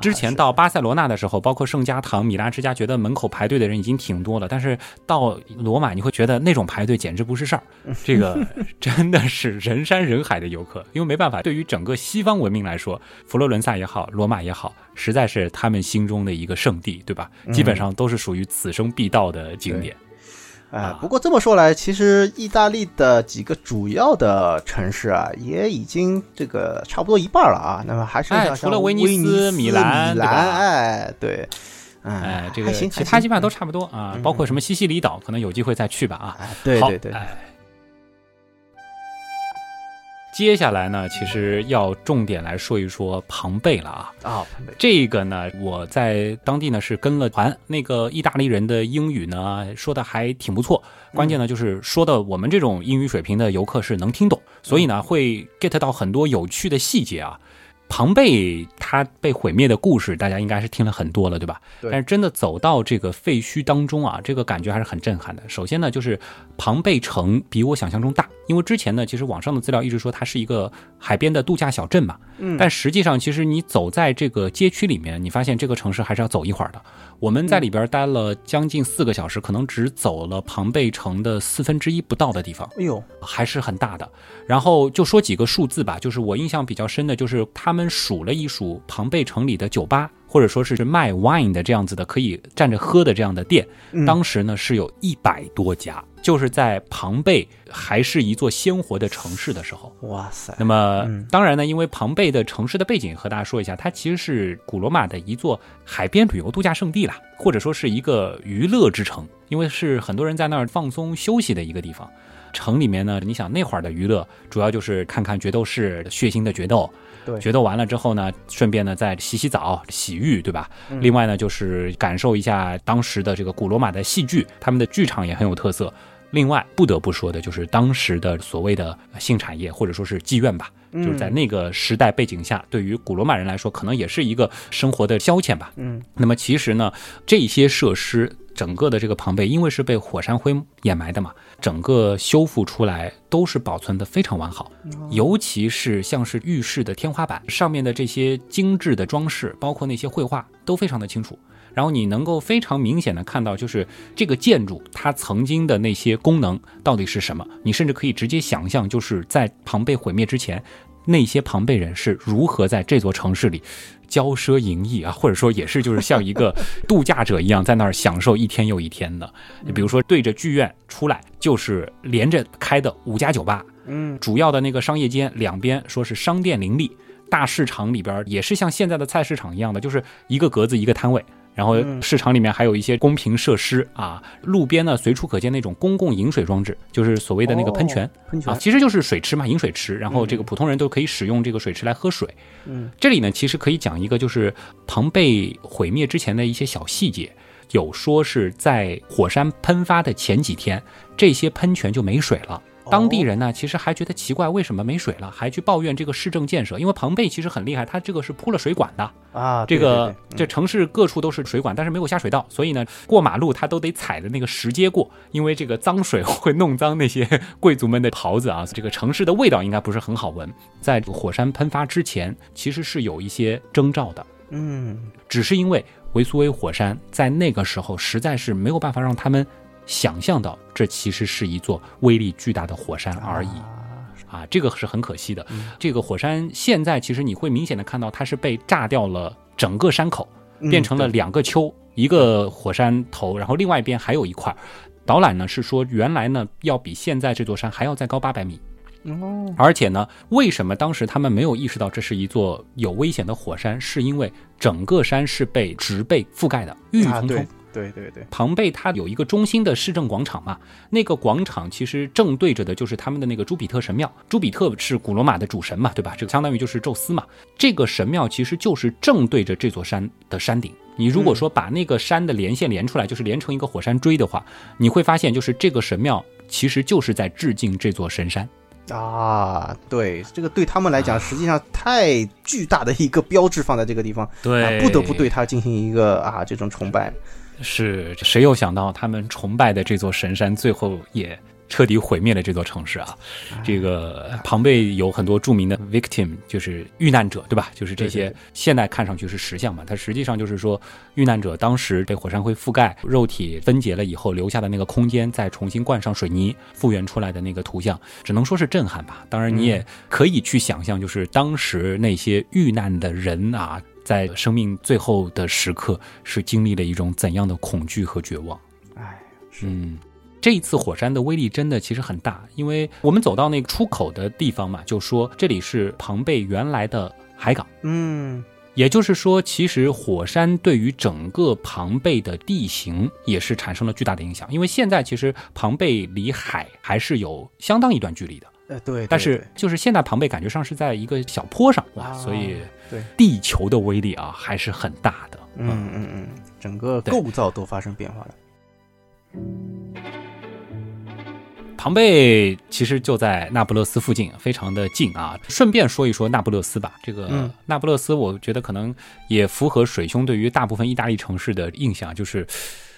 之前到巴塞罗那的时候，包括圣家堂、米拉之家，觉得门口排队的人已经挺多了。但是到罗马，你会觉得那种排队简直不是事儿，<laughs> 这个真的是人山人海的游客。因为没办法，对于整个西方文明来说，佛罗伦萨也好，罗马也好，实在是他们心中的一个圣地，对吧？基本上都是属于此生必到的景点。哎，不过这么说来，其实意大利的几个主要的城市啊，也已经这个差不多一半了啊。那么还是除了威尼斯、米兰，米兰，哎，对，哎，这个其他基本上都差不多啊。包括什么西西里岛，可能有机会再去吧啊。对对对。接下来呢，其实要重点来说一说庞贝了啊。啊，这个呢，我在当地呢是跟了团，那个意大利人的英语呢说的还挺不错，关键呢就是说的我们这种英语水平的游客是能听懂，所以呢会 get 到很多有趣的细节啊。庞贝它被毁灭的故事，大家应该是听了很多了，对吧？对。但是真的走到这个废墟当中啊，这个感觉还是很震撼的。首先呢，就是庞贝城比我想象中大，因为之前呢，其实网上的资料一直说它是一个海边的度假小镇嘛。嗯。但实际上，其实你走在这个街区里面，你发现这个城市还是要走一会儿的。我们在里边待了将近四个小时，可能只走了庞贝城的四分之一不到的地方。哎呦，还是很大的。然后就说几个数字吧，就是我印象比较深的，就是他们数了一数庞贝城里的酒吧。或者说是卖 wine 的这样子的，可以站着喝的这样的店，当时呢是有一百多家，就是在庞贝还是一座鲜活的城市的时候。哇塞！那么当然呢，因为庞贝的城市的背景和大家说一下，它其实是古罗马的一座海边旅游度假胜地啦，或者说是一个娱乐之城，因为是很多人在那儿放松休息的一个地方。城里面呢，你想那会儿的娱乐主要就是看看决斗士血腥的决斗，对决斗完了之后呢，顺便呢再洗洗澡、洗浴，对吧？嗯另外呢，就是感受一下当时的这个古罗马的戏剧，他们的剧场也很有特色。另外，不得不说的就是当时的所谓的性产业，或者说是妓院吧，就是在那个时代背景下，对于古罗马人来说，可能也是一个生活的消遣吧。嗯，那么其实呢，这些设施整个的这个庞贝，因为是被火山灰掩埋的嘛，整个修复出来都是保存的非常完好，尤其是像是浴室的天花板上面的这些精致的装饰，包括那些绘画，都非常的清楚。然后你能够非常明显的看到，就是这个建筑它曾经的那些功能到底是什么。你甚至可以直接想象，就是在庞贝毁灭之前，那些庞贝人是如何在这座城市里骄奢淫逸啊，或者说也是就是像一个度假者一样，在那儿享受一天又一天的。你比如说对着剧院出来，就是连着开的五家酒吧，嗯，主要的那个商业街两边说是商店林立，大市场里边也是像现在的菜市场一样的，就是一个格子一个摊位。然后市场里面还有一些公平设施啊，路边呢随处可见那种公共饮水装置，就是所谓的那个喷泉。哦喷泉啊，其实就是水池嘛，饮水池。然后这个普通人都可以使用这个水池来喝水。嗯，这里呢，其实可以讲一个，就是庞贝毁灭之前的一些小细节。有说是在火山喷发的前几天，这些喷泉就没水了。当地人呢，其实还觉得奇怪，为什么没水了，还去抱怨这个市政建设。因为庞贝其实很厉害，它这个是铺了水管的，啊，这个这城市各处都是水管，但是没有下水道，所以呢，过马路他都得踩着那个石阶过，因为这个脏水 <laughs> 会弄脏那些贵族们的袍子啊。这个城市的味道应该不是很好闻。在火山喷发之前，其实是有一些征兆的，嗯只是因为维苏威火山在那个时候实在是没有办法让他们想象到，这其实是一座威力巨大的火山而已。啊，这个是很可惜的。这个火山现在其实你会明显的看到，它是被炸掉了整个山口，嗯变成了两个丘，一个火山头，然后另外一边还有一块儿。导览呢是说，原来呢要比现在这座山还要再高八百米，哦，而且呢，为什么当时他们没有意识到这是一座有危险的火山？是因为整个山是被植被覆盖的，郁郁啊，葱葱。对对对对，庞贝它有一个中心的市政广场嘛，那个广场其实正对着的就是他们的那个朱比特神庙。朱比特是古罗马的主神嘛，对吧？这个相当于就是宙斯嘛。这个神庙其实就是正对着这座山的山顶。你如果说把那个山的连线连出来，就是连成一个火山锥的话，你会发现就是这个神庙其实就是在致敬这座神山。啊，对，这个对他们来讲，实际上太巨大的一个标志放在这个地方，对啊，不得不对它进行一个啊这种崇拜。是谁又想到他们崇拜的这座神山，最后也彻底毁灭了这座城市啊？这个庞贝有很多著名的 victim，就是遇难者，对吧？就是这些现在看上去是石像嘛，它实际上就是说遇难者当时被火山灰覆盖，肉体分解了以后留下的那个空间，再重新灌上水泥复原出来的那个图像，只能说是震撼吧。当然，你也可以去想象，就是当时那些遇难的人啊。在生命最后的时刻，是经历了一种怎样的恐惧和绝望？哎，是，嗯，这一次火山的威力真的其实很大，因为我们走到那个出口的地方嘛，就说这里是庞贝原来的海港，嗯，也就是说，其实火山对于整个庞贝的地形也是产生了巨大的影响，因为现在其实庞贝离海还是有相当一段距离的。呃，对，但是就是现在庞贝感觉上是在一个小坡上哇，啊。所以对地球的威力啊还是很大的。嗯嗯嗯，整个构造都发生变化了。庞贝其实就在那不勒斯附近，非常的近啊。顺便说一说那不勒斯吧，这个嗯那不勒斯，我觉得可能也符合水兄对于大部分意大利城市的印象，就是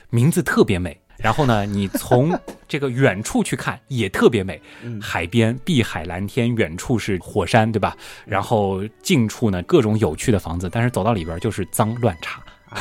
名字特别美。然后呢，你从 <laughs> 这个远处去看也特别美，嗯海边碧海蓝天，远处是火山，对吧？然后近处呢各种有趣的房子，但是走到里边就是脏乱差。哎，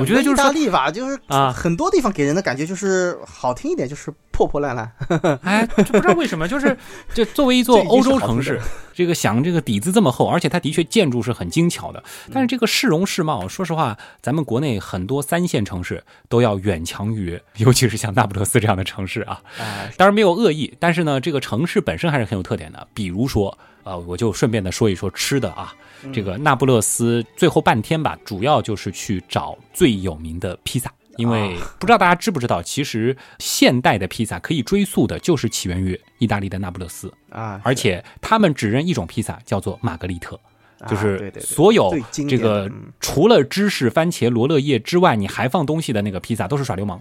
我觉得就是大利吧，就是啊很多地方给人的感觉就是好听一点，就是破破烂烂。<laughs> 哎，就不知道为什么，就是就作为一座 <laughs> 欧洲城市的，这个想这个底子这么厚，而且它的确建筑是很精巧的，但是这个市容市貌，说实话，咱们国内很多三线城市都要远强于，尤其是像那不勒斯这样的城市啊。哎，当然没有恶意，但是呢，这个城市本身还是很有特点的。比如说，呃，我就顺便的说一说吃的啊，这个那不勒斯最后半天吧，主要就是去找最有名的披萨。因为不知道大家知不知道，其实现代的披萨可以追溯的就是起源于意大利的那不勒斯啊，而且他们只认一种披萨，叫做玛格丽特。就是所有这个除了芝士、番茄、罗勒叶之外，你还放东西的那个披萨都是耍流氓。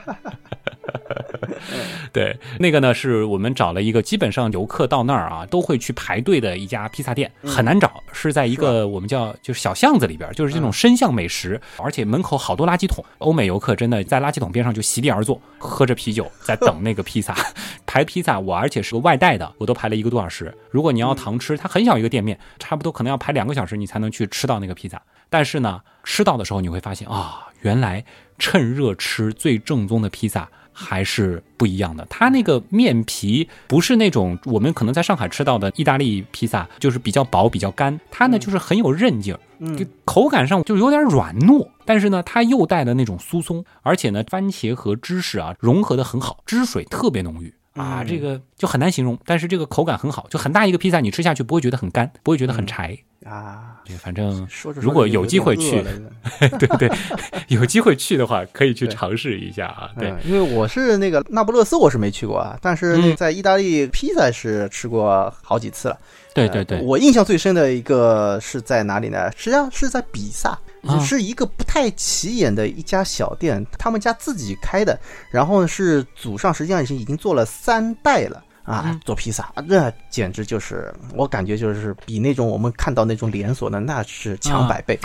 <laughs> <laughs> 对，那个呢是我们找了一个，基本上游客到那儿啊都会去排队的一家披萨店，很难找，是在一个我们叫就是小巷子里边，就是这种深巷美食，而且门口好多垃圾桶。欧美游客真的在垃圾桶边上就席地而坐，喝着啤酒在等那个披萨。<laughs> 排披萨我而且是个外带的，我都排了一个多小时。如果你要堂吃，它很小一个店面，差不多可能要排两个小时你才能去吃到那个披萨。但是呢，吃到的时候你会发现啊，原来趁热吃最正宗的披萨。还是不一样的，它那个面皮不是那种我们可能在上海吃到的意大利披萨，就是比较薄、比较干。它呢就是很有韧劲儿，嗯，口感上就有点软糯，但是呢它又带的那种酥松，而且呢番茄和芝士啊融合的很好，汁水特别浓郁啊，这个就很难形容。但是这个口感很好，就很大一个披萨，你吃下去不会觉得很干，不会觉得很柴。啊，反正如果有机会去，<laughs> 对对，有机会去的话，可以去尝试一下啊。对，因为我是那个那不勒斯，我是没去过啊，但是在意大利披萨是吃过好几次了。对对对，我印象最深的一个是在哪里呢？实际上是在比萨，是一个不太起眼的一家小店，他们家自己开的，然后是祖上实际上已经已经做了三代了。啊，做披萨，那简直就是我感觉就是比那种我们看到那种连锁的那是强百倍。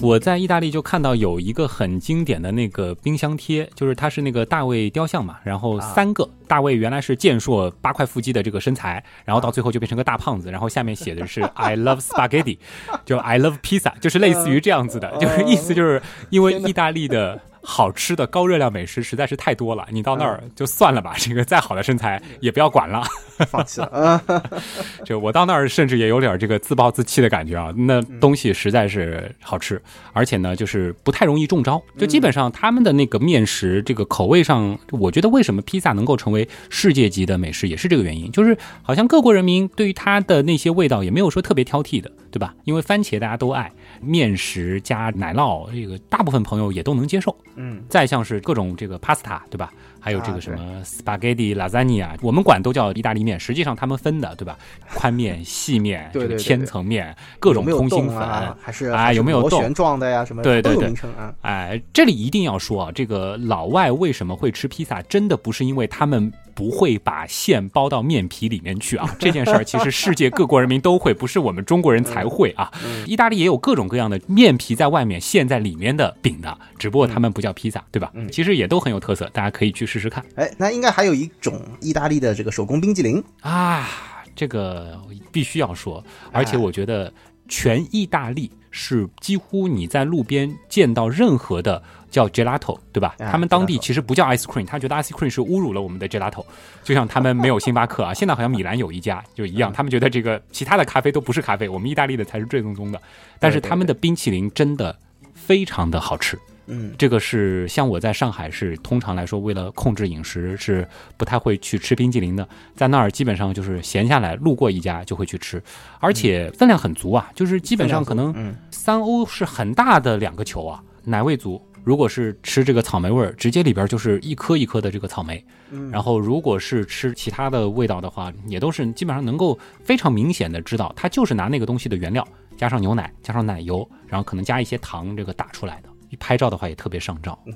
我在意大利就看到有一个很经典的那个冰箱贴，就是它是那个大卫雕像嘛，然后三个大卫原来是健硕八块腹肌的这个身材，然后到最后就变成个大胖子，然后下面写的是 <laughs> I love spaghetti，就 I love pizza，就是类似于这样子的，就是意思就是因为意大利的。好吃的高热量美食实在是太多了，你到那儿就算了吧。这个再好的身材也不要管了，放弃了。<laughs> 就我到那儿甚至也有点这个自暴自弃的感觉啊。那东西实在是好吃，而且呢，就是不太容易中招。就基本上他们的那个面食，这个口味上，我觉得为什么披萨能够成为世界级的美食，也是这个原因。就是好像各国人民对于它的那些味道也没有说特别挑剔的，对吧？因为番茄大家都爱，面食加奶酪，这个大部分朋友也都能接受。嗯，再像是各种这个 pasta，对吧？还有这个什么 spaghetti、lasagna，我们管都叫意大利面，实际上他们分的，对吧？宽面、细面、这个千层面，各种通心粉，还是啊，有没有螺旋状的呀？什么对对对，啊。哎，这里一定要说啊，这个老外为什么会吃披萨，真的不是因为他们。不会把馅包到面皮里面去啊！<laughs> 这件事儿其实世界各国人民都会，不是我们中国人才会啊。意大利也有各种各样的面皮在外面，馅在里面的饼的，只不过他们不叫披萨，对吧？嗯，其实也都很有特色，大家可以去试试看。哎，那应该还有一种意大利的这个手工冰激凌啊，这个必须要说，而且我觉得全意大利是几乎你在路边见到任何的。叫 gelato，对吧？他们当地其实不叫 ice cream，他觉得 ice cream 是侮辱了我们的 gelato。就像他们没有星巴克啊，现在好像米兰有一家就一样，他们觉得这个其他的咖啡都不是咖啡，我们意大利的才是最正宗的。但是他们的冰淇淋真的非常的好吃。嗯，这个是像我在上海是通常来说为了控制饮食是不太会去吃冰淇淋的，在那儿基本上就是闲下来路过一家就会去吃，而且分量很足啊，就是基本上可能三欧是很大的两个球啊，奶味足。如果是吃这个草莓味儿，直接里边就是一颗一颗的这个草莓。然后如果是吃其他的味道的话，也都是基本上能够非常明显的知道，它就是拿那个东西的原料加上牛奶加上奶油，然后可能加一些糖这个打出来的。一拍照的话也特别上照。<laughs>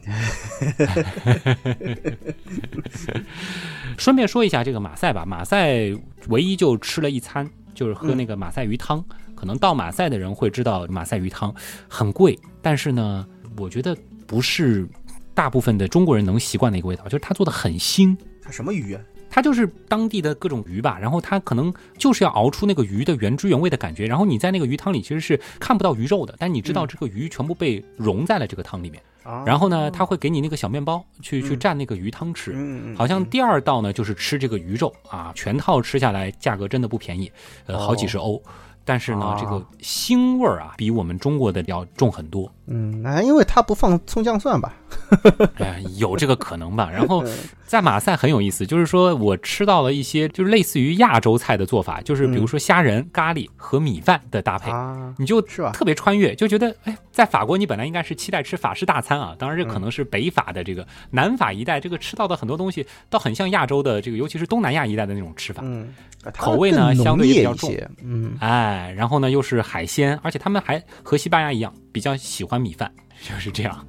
顺便说一下这个马赛吧，马赛唯一就吃了一餐，就是喝那个马赛鱼汤。可能到马赛的人会知道马赛鱼汤很贵，但是呢，我觉得。不是大部分的中国人能习惯的一个味道，就是它做的很腥。它什么鱼啊？它就是当地的各种鱼吧。然后它可能就是要熬出那个鱼的原汁原味的感觉。然后你在那个鱼汤里其实是看不到鱼肉的，但你知道这个鱼全部被融在了这个汤里面。然后呢，他会给你那个小面包去去蘸那个鱼汤吃。好像第二道呢就是吃这个鱼肉啊，全套吃下来价格真的不便宜，呃，好几十欧。但是呢，这个腥味儿啊，比我们中国的要重很多。嗯，那因为它不放葱姜蒜吧？<laughs> 哎，有这个可能吧。然后在马赛很有意思，就是说我吃到了一些就是类似于亚洲菜的做法，就是比如说虾仁、咖喱和米饭的搭配，你就？特别穿越，就觉得哎，在法国你本来应该是期待吃法式大餐啊，当然这可能是北法的这个南法一带这个吃到的很多东西，倒很像亚洲的这个，尤其是东南亚一带的那种吃法，嗯，口味呢相对比较重，嗯，哎，然后呢又是海鲜，而且他们还和西班牙一样比较喜欢米饭，就是这样。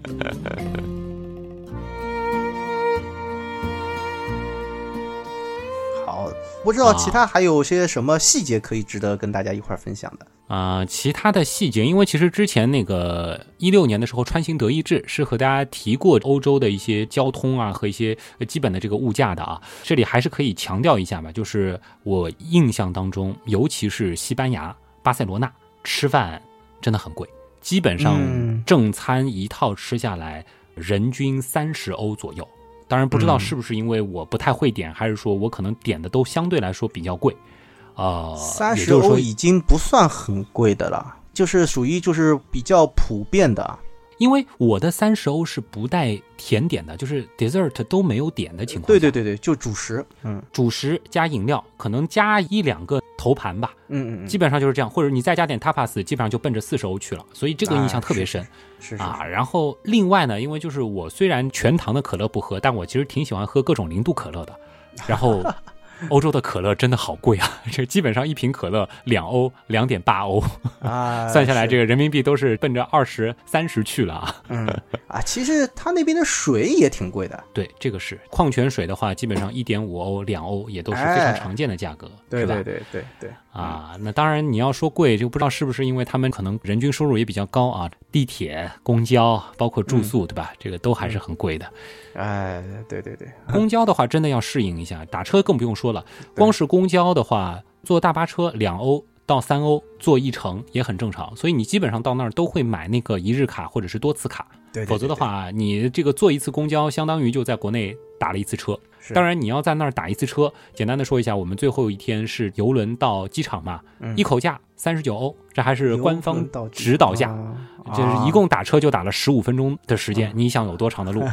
好，不知道其他还有些什么细节可以值得跟大家一块分享的啊？其他的细节，因为其实之前那个一六年的时候，川行德意志是和大家提过欧洲的一些交通啊和一些基本的这个物价的啊。这里还是可以强调一下吧，就是我印象当中，尤其是西班牙巴塞罗那吃饭真的很贵，基本上正餐一套吃下来，人均三十欧左右。当然不知道是不是因为我不太会点，还是说我可能点的都相对来说比较贵，啊，三十欧已经不算很贵的了，就是属于就是比较普遍的。因为我的三十欧是不带甜点的，就是 dessert 都没有点的情况。对对对对，就主食，嗯，主食加饮料，可能加一两个头盘吧，嗯嗯，基本上就是这样。或者你再加点 tapas，基本上就奔着四十欧去了。所以这个印象特别深，是啊。然后另外呢，因为就是我虽然全糖的可乐不喝，但我其实挺喜欢喝各种零度可乐的。然后。欧洲的可乐真的好贵啊！这基本上一瓶可乐两欧，两点八欧啊，<laughs> 算下来这个人民币都是奔着二十三十去了啊。嗯 <laughs> 啊，其实他那边的水也挺贵的。对，这个是矿泉水的话，基本上一点五欧、两欧也都是非常常见的价格，对吧？对对对对。啊，那当然你要说贵，就不知道是不是因为他们可能人均收入也比较高啊，地铁、公交，包括住宿，对吧？这个都还是很贵的。哎，对对对，公交的话真的要适应一下，打车更不用说了。光是公交的话，坐大巴车两欧到三欧坐一程也很正常，所以你基本上到那儿都会买那个一日卡或者是多次卡。对，否则的话，你这个坐一次公交，相当于就在国内打了一次车。当然，你要在那儿打一次车，简单的说一下，我们最后一天是游轮到机场嘛，一口价三十九欧，这还是官方指导价，就是一共打车就打了十五分钟的时间，你想有多长的路？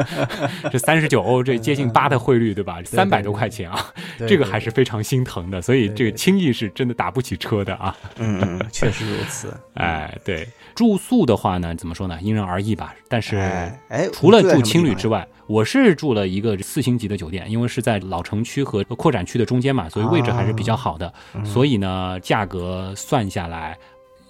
<laughs> 这三十九欧，这接近八的汇率，对吧？三百多块钱啊，这个还是非常心疼的，所以这个轻易是真的打不起车的啊。嗯，确实如此。<laughs> 哎，对，住宿的话呢，怎么说呢？因人而异吧。但是，哎，除了住青旅之外，我是住了一个四星级的酒店，因为是在老城区和扩展区的中间嘛，所以位置还是比较好的。所以呢，价格算下来，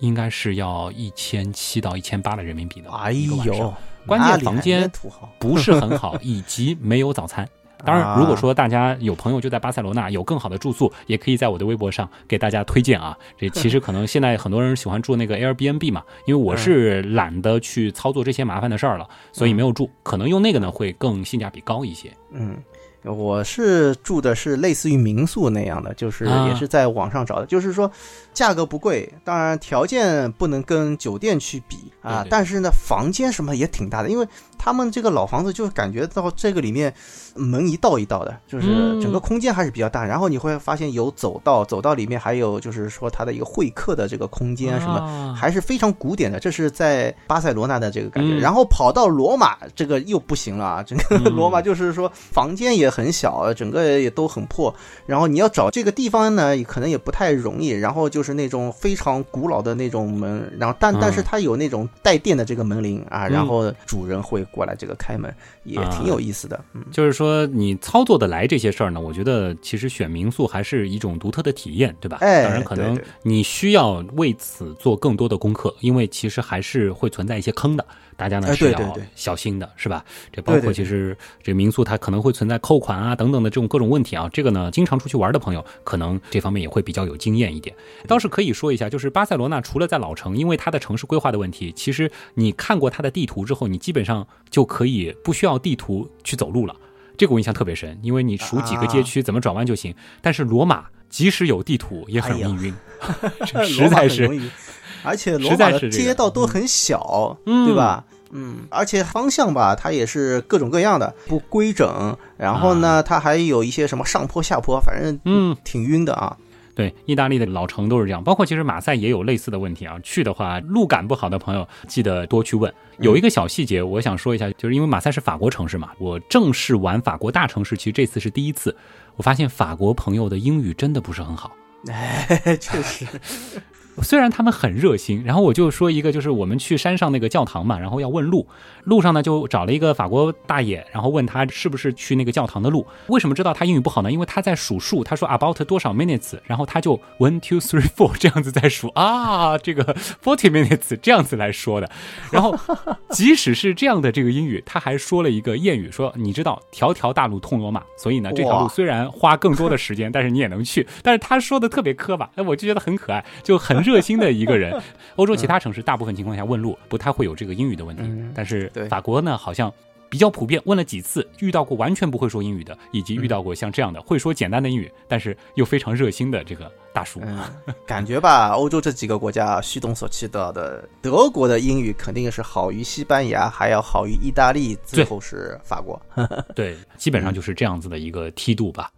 应该是要一千七到一千八的人民币的。哎呦，关键房间 <laughs> 不是很好，以及没有早餐。当然，如果说大家有朋友就在巴塞罗那有更好的住宿，也可以在我的微博上给大家推荐啊。这其实可能现在很多人喜欢住那个 Airbnb 嘛，因为我是懒得去操作这些麻烦的事儿了，所以没有住。可能用那个呢会更性价比高一些。嗯。我是住的是类似于民宿那样的，就是也是在网上找的，就是说价格不贵，当然条件不能跟酒店去比啊，但是呢房间什么也挺大的，因为他们这个老房子就感觉到这个里面门一道一道的，就是整个空间还是比较大，然后你会发现有走道，走道里面还有就是说它的一个会客的这个空间什么，还是非常古典的，这是在巴塞罗那的这个感觉，然后跑到罗马这个又不行了啊，整个 <laughs> 罗马就是说房间也。很小，整个也都很破，然后你要找这个地方呢，可能也不太容易。然后就是那种非常古老的那种门，然后但但是它有那种带电的这个门铃啊，然后主人会过来这个开门，也挺有意思的。嗯，就是说你操作的来这些事儿呢，我觉得其实选民宿还是一种独特的体验，对吧？哎，当然可能你需要为此做更多的功课，因为其实还是会存在一些坑的。大家呢是要小心的，是吧？这包括其实这民宿它可能会存在扣款啊等等的这种各种问题啊。这个呢，经常出去玩的朋友可能这方面也会比较有经验一点。倒是可以说一下，就是巴塞罗那除了在老城，因为它的城市规划的问题，其实你看过它的地图之后，你基本上就可以不需要地图去走路了。这个我印象特别深，因为你数几个街区怎么转弯就行。但是罗马即使有地图也很容易晕，<laughs> 实在是。而且罗马的街道都很小，对吧？嗯，而且方向吧，它也是各种各样的，不规整。然后呢，它还有一些什么上坡下坡，反正嗯，挺晕的啊。对，意大利的老城都是这样，包括其实马赛也有类似的问题啊。去的话，路感不好的朋友记得多去问。有一个小细节，我想说一下，就是因为马赛是法国城市嘛，我正式玩法国大城市，其实这次是第一次，我发现法国朋友的英语真的不是很好。哎，<laughs> 确实。虽然他们很热心，然后我就说一个，就是我们去山上那个教堂嘛，然后要问路，路上呢就找了一个法国大爷，然后问他是不是去那个教堂的路。为什么知道他英语不好呢？因为他在数数，他说 about 多少 minutes，然后他就 one two three four <laughs> 这样子在数啊，这个 forty minutes 这样子来说的。然后 <laughs> 即使是这样的这个英语，他还说了一个谚语，说你知道条条大路通罗马，所以呢这条路虽然花更多的时间，但是你也能去。但是他说的特别磕巴，哎，我就觉得很可爱，就很。热心的一个人，<laughs> 欧洲其他城市大部分情况下问路不太会有这个英语的问题，但是法国呢好像比较普遍，问了几次遇到过完全不会说英语的，以及遇到过像这样的会说简单的英语，但是又非常热心的这个大叔。感觉吧，欧洲这几个国家，旭东所提到的，德国的英语肯定是好于西班牙，还要好于意大利，最后是法国。<laughs> 对，基本上就是这样子的一个梯度吧。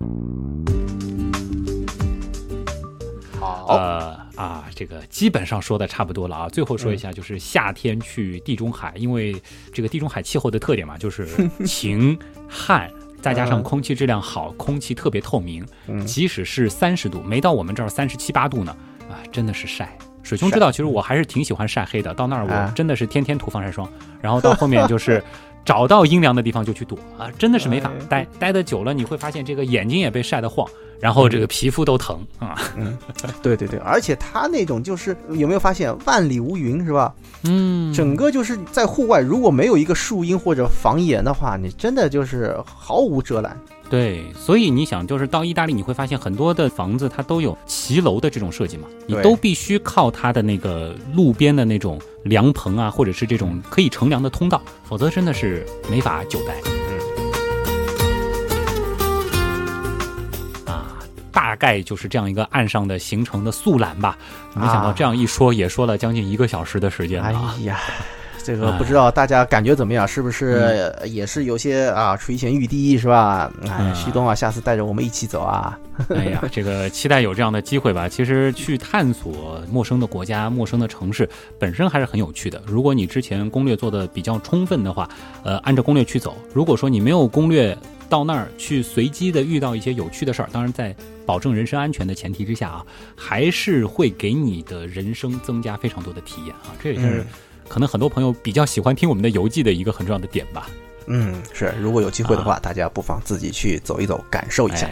呃啊，这个基本上说的差不多了啊。最后说一下，就是夏天去地中海，因为这个地中海气候的特点嘛，就是 <laughs> 晴旱，再加上空气质量好，空气特别透明，即使是三十度，没到我们这儿三十七八度呢，啊，真的是晒。水兄知道，其实我还是挺喜欢晒黑的。到那儿我真的是天天涂防晒霜，然后到后面就是找到阴凉的地方就去躲啊，真的是没法待。待的久了，你会发现这个眼睛也被晒得晃。然后这个皮肤都疼啊，嗯，对对对，而且他那种就是有没有发现万里无云是吧？嗯，整个就是在户外，如果没有一个树荫或者房檐的话，你真的就是毫无遮拦。对，所以你想，就是到意大利你会发现很多的房子它都有骑楼的这种设计嘛，你都必须靠它的那个路边的那种凉棚啊，或者是这种可以乘凉的通道，否则真的是没法久待。大概就是这样一个岸上的行程的速览吧。没想到这样一说，也说了将近一个小时的时间了。哎呀，这个不知道大家感觉怎么样？是不是也是有些啊垂涎欲滴是吧？哎，旭东啊，下次带着我们一起走啊！哎呀，这个期待有这样的机会吧。其实去探索陌生的国家、陌生的城市本身还是很有趣的。如果你之前攻略做的比较充分的话，呃，按照攻略去走。如果说你没有攻略，到那儿去随机的遇到一些有趣的事儿，当然在保证人身安全的前提之下啊，还是会给你的人生增加非常多的体验啊。这也是可能很多朋友比较喜欢听我们的游记的一个很重要的点吧。嗯，是，如果有机会的话，大家不妨自己去走一走，感受一下。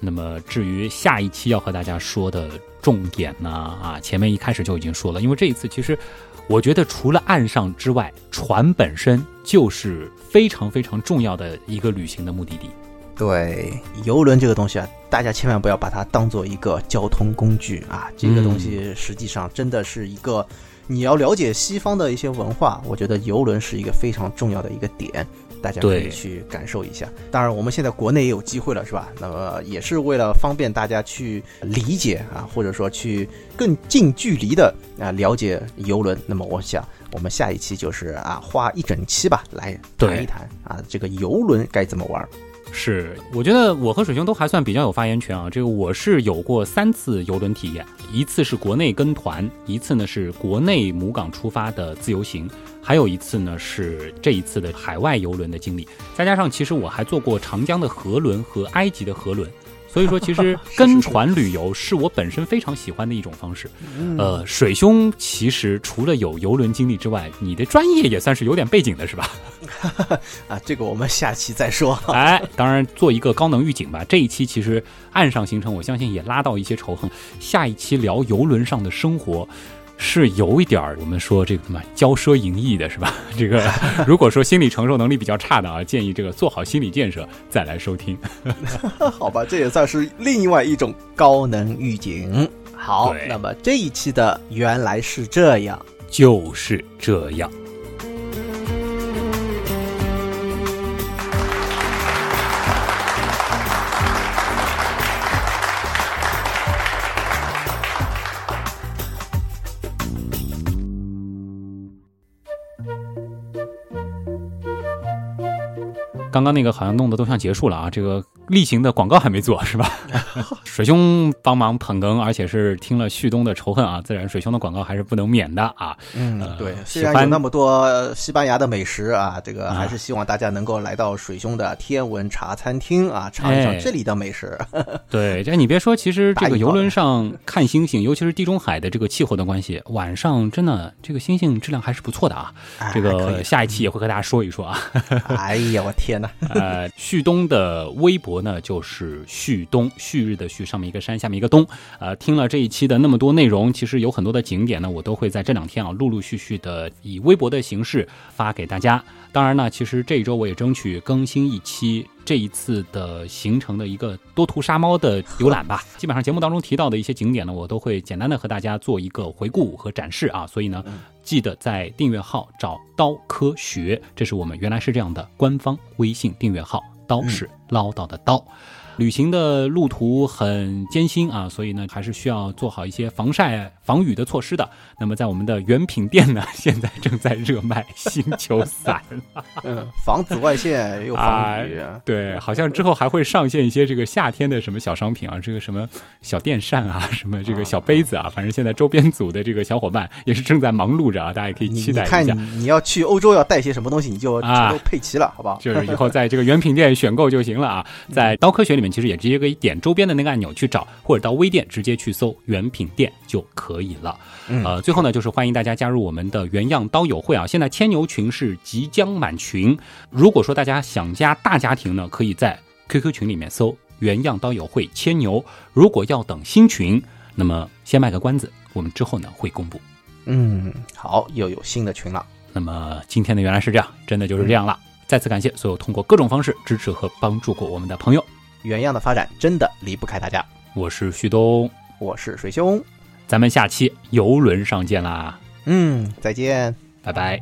那么至于下一期要和大家说的重点呢，啊，前面一开始就已经说了，因为这一次其实。我觉得除了岸上之外，船本身就是非常非常重要的一个旅行的目的地。对，游轮这个东西啊，大家千万不要把它当做一个交通工具啊，这个东西实际上真的是一个，你要了解西方的一些文化，我觉得游轮是一个非常重要的一个点。大家可以去感受一下。当然，我们现在国内也有机会了，是吧？那么也是为了方便大家去理解啊，或者说去更近距离的啊了解游轮。那么我想，我们下一期就是啊，花一整期吧来谈一谈啊，这个游轮该怎么玩。是，我觉得我和水兄都还算比较有发言权啊。这个我是有过三次游轮体验，一次是国内跟团，一次呢是国内母港出发的自由行。还有一次呢，是这一次的海外游轮的经历，再加上其实我还坐过长江的河轮和埃及的河轮，所以说其实 <laughs> 跟团旅游是我本身非常喜欢的一种方式。呃，水兄其实除了有游轮经历之外，你的专业也算是有点背景的是吧？<laughs> 啊，这个我们下期再说。<laughs> 哎，当然做一个高能预警吧。这一期其实岸上行程，我相信也拉到一些仇恨。下一期聊游轮上的生活。是有一点儿，我们说这个什么骄奢淫逸的，是吧？<laughs> 这个如果说心理承受能力比较差的啊，建议这个做好心理建设再来收听。<laughs> 好吧，这也算是另外一种高能预警。好，那么这一期的原来是这样，就是这样。刚刚那个好像弄得都像结束了啊！这个例行的广告还没做是吧？<laughs> 水兄帮忙捧哏，而且是听了旭东的仇恨啊，自然水兄的广告还是不能免的啊。嗯，对，虽然有那么多西班牙的美食啊，这个还是希望大家能够来到水兄的天文茶餐厅啊，尝一尝哎这里的美食。<laughs> <laughs> 对，这你别说，其实这个游轮上看星星，尤其是地中海的这个气候的关系，晚上真的这个星星质量还是不错的啊。这个下一期也会和大家说一说啊。哎呀，我天哪！<laughs> 呃，旭东的微博呢，就是旭东，旭日的旭，上面一个山，下面一个东。呃，听了这一期的那么多内容，其实有很多的景点呢，我都会在这两天啊，陆陆续续的以微博的形式发给大家。当然呢，其实这一周我也争取更新一期这一次的行程的一个多图沙猫的游览吧。<laughs> 基本上节目当中提到的一些景点呢，我都会简单的和大家做一个回顾和展示啊。所以呢，记得在订阅号找“刀科学”，这是我们原来是这样的官方微信订阅号。刀是唠叨的刀。旅行的路途很艰辛啊，所以呢，还是需要做好一些防晒、防雨的措施的。那么，在我们的原品店呢，现在正在热卖星球伞。嗯，防紫外线又防雨，对，好像之后还会上线一些这个夏天的什么小商品啊，这个什么小电扇啊，什么这个小杯子啊，反正现在周边组的这个小伙伴也是正在忙碌着啊，大家也可以期待一下你看你。你要去欧洲要带些什么东西，你就啊全都配齐了，好不好？<laughs> 就是以后在这个原品店选购就行了啊，在刀科学里面其实也直接可以点周边的那个按钮去找，或者到微店直接去搜原品店就可以了。嗯呃，最后呢，就是欢迎大家加入我们的原样刀友会啊！现在牵牛群是即将满群，如果说大家想加大家庭呢，可以在 QQ 群里面搜“原样刀友会牵牛”。如果要等新群，那么先卖个关子，我们之后呢会公布。嗯，好，又有新的群了。那么今天的原来是这样，真的就是这样了。再次感谢所有通过各种方式支持和帮助过我们的朋友。原样的发展真的离不开大家。我是旭东，我是水兄，咱们下期游轮上见啦，嗯，再见。拜拜。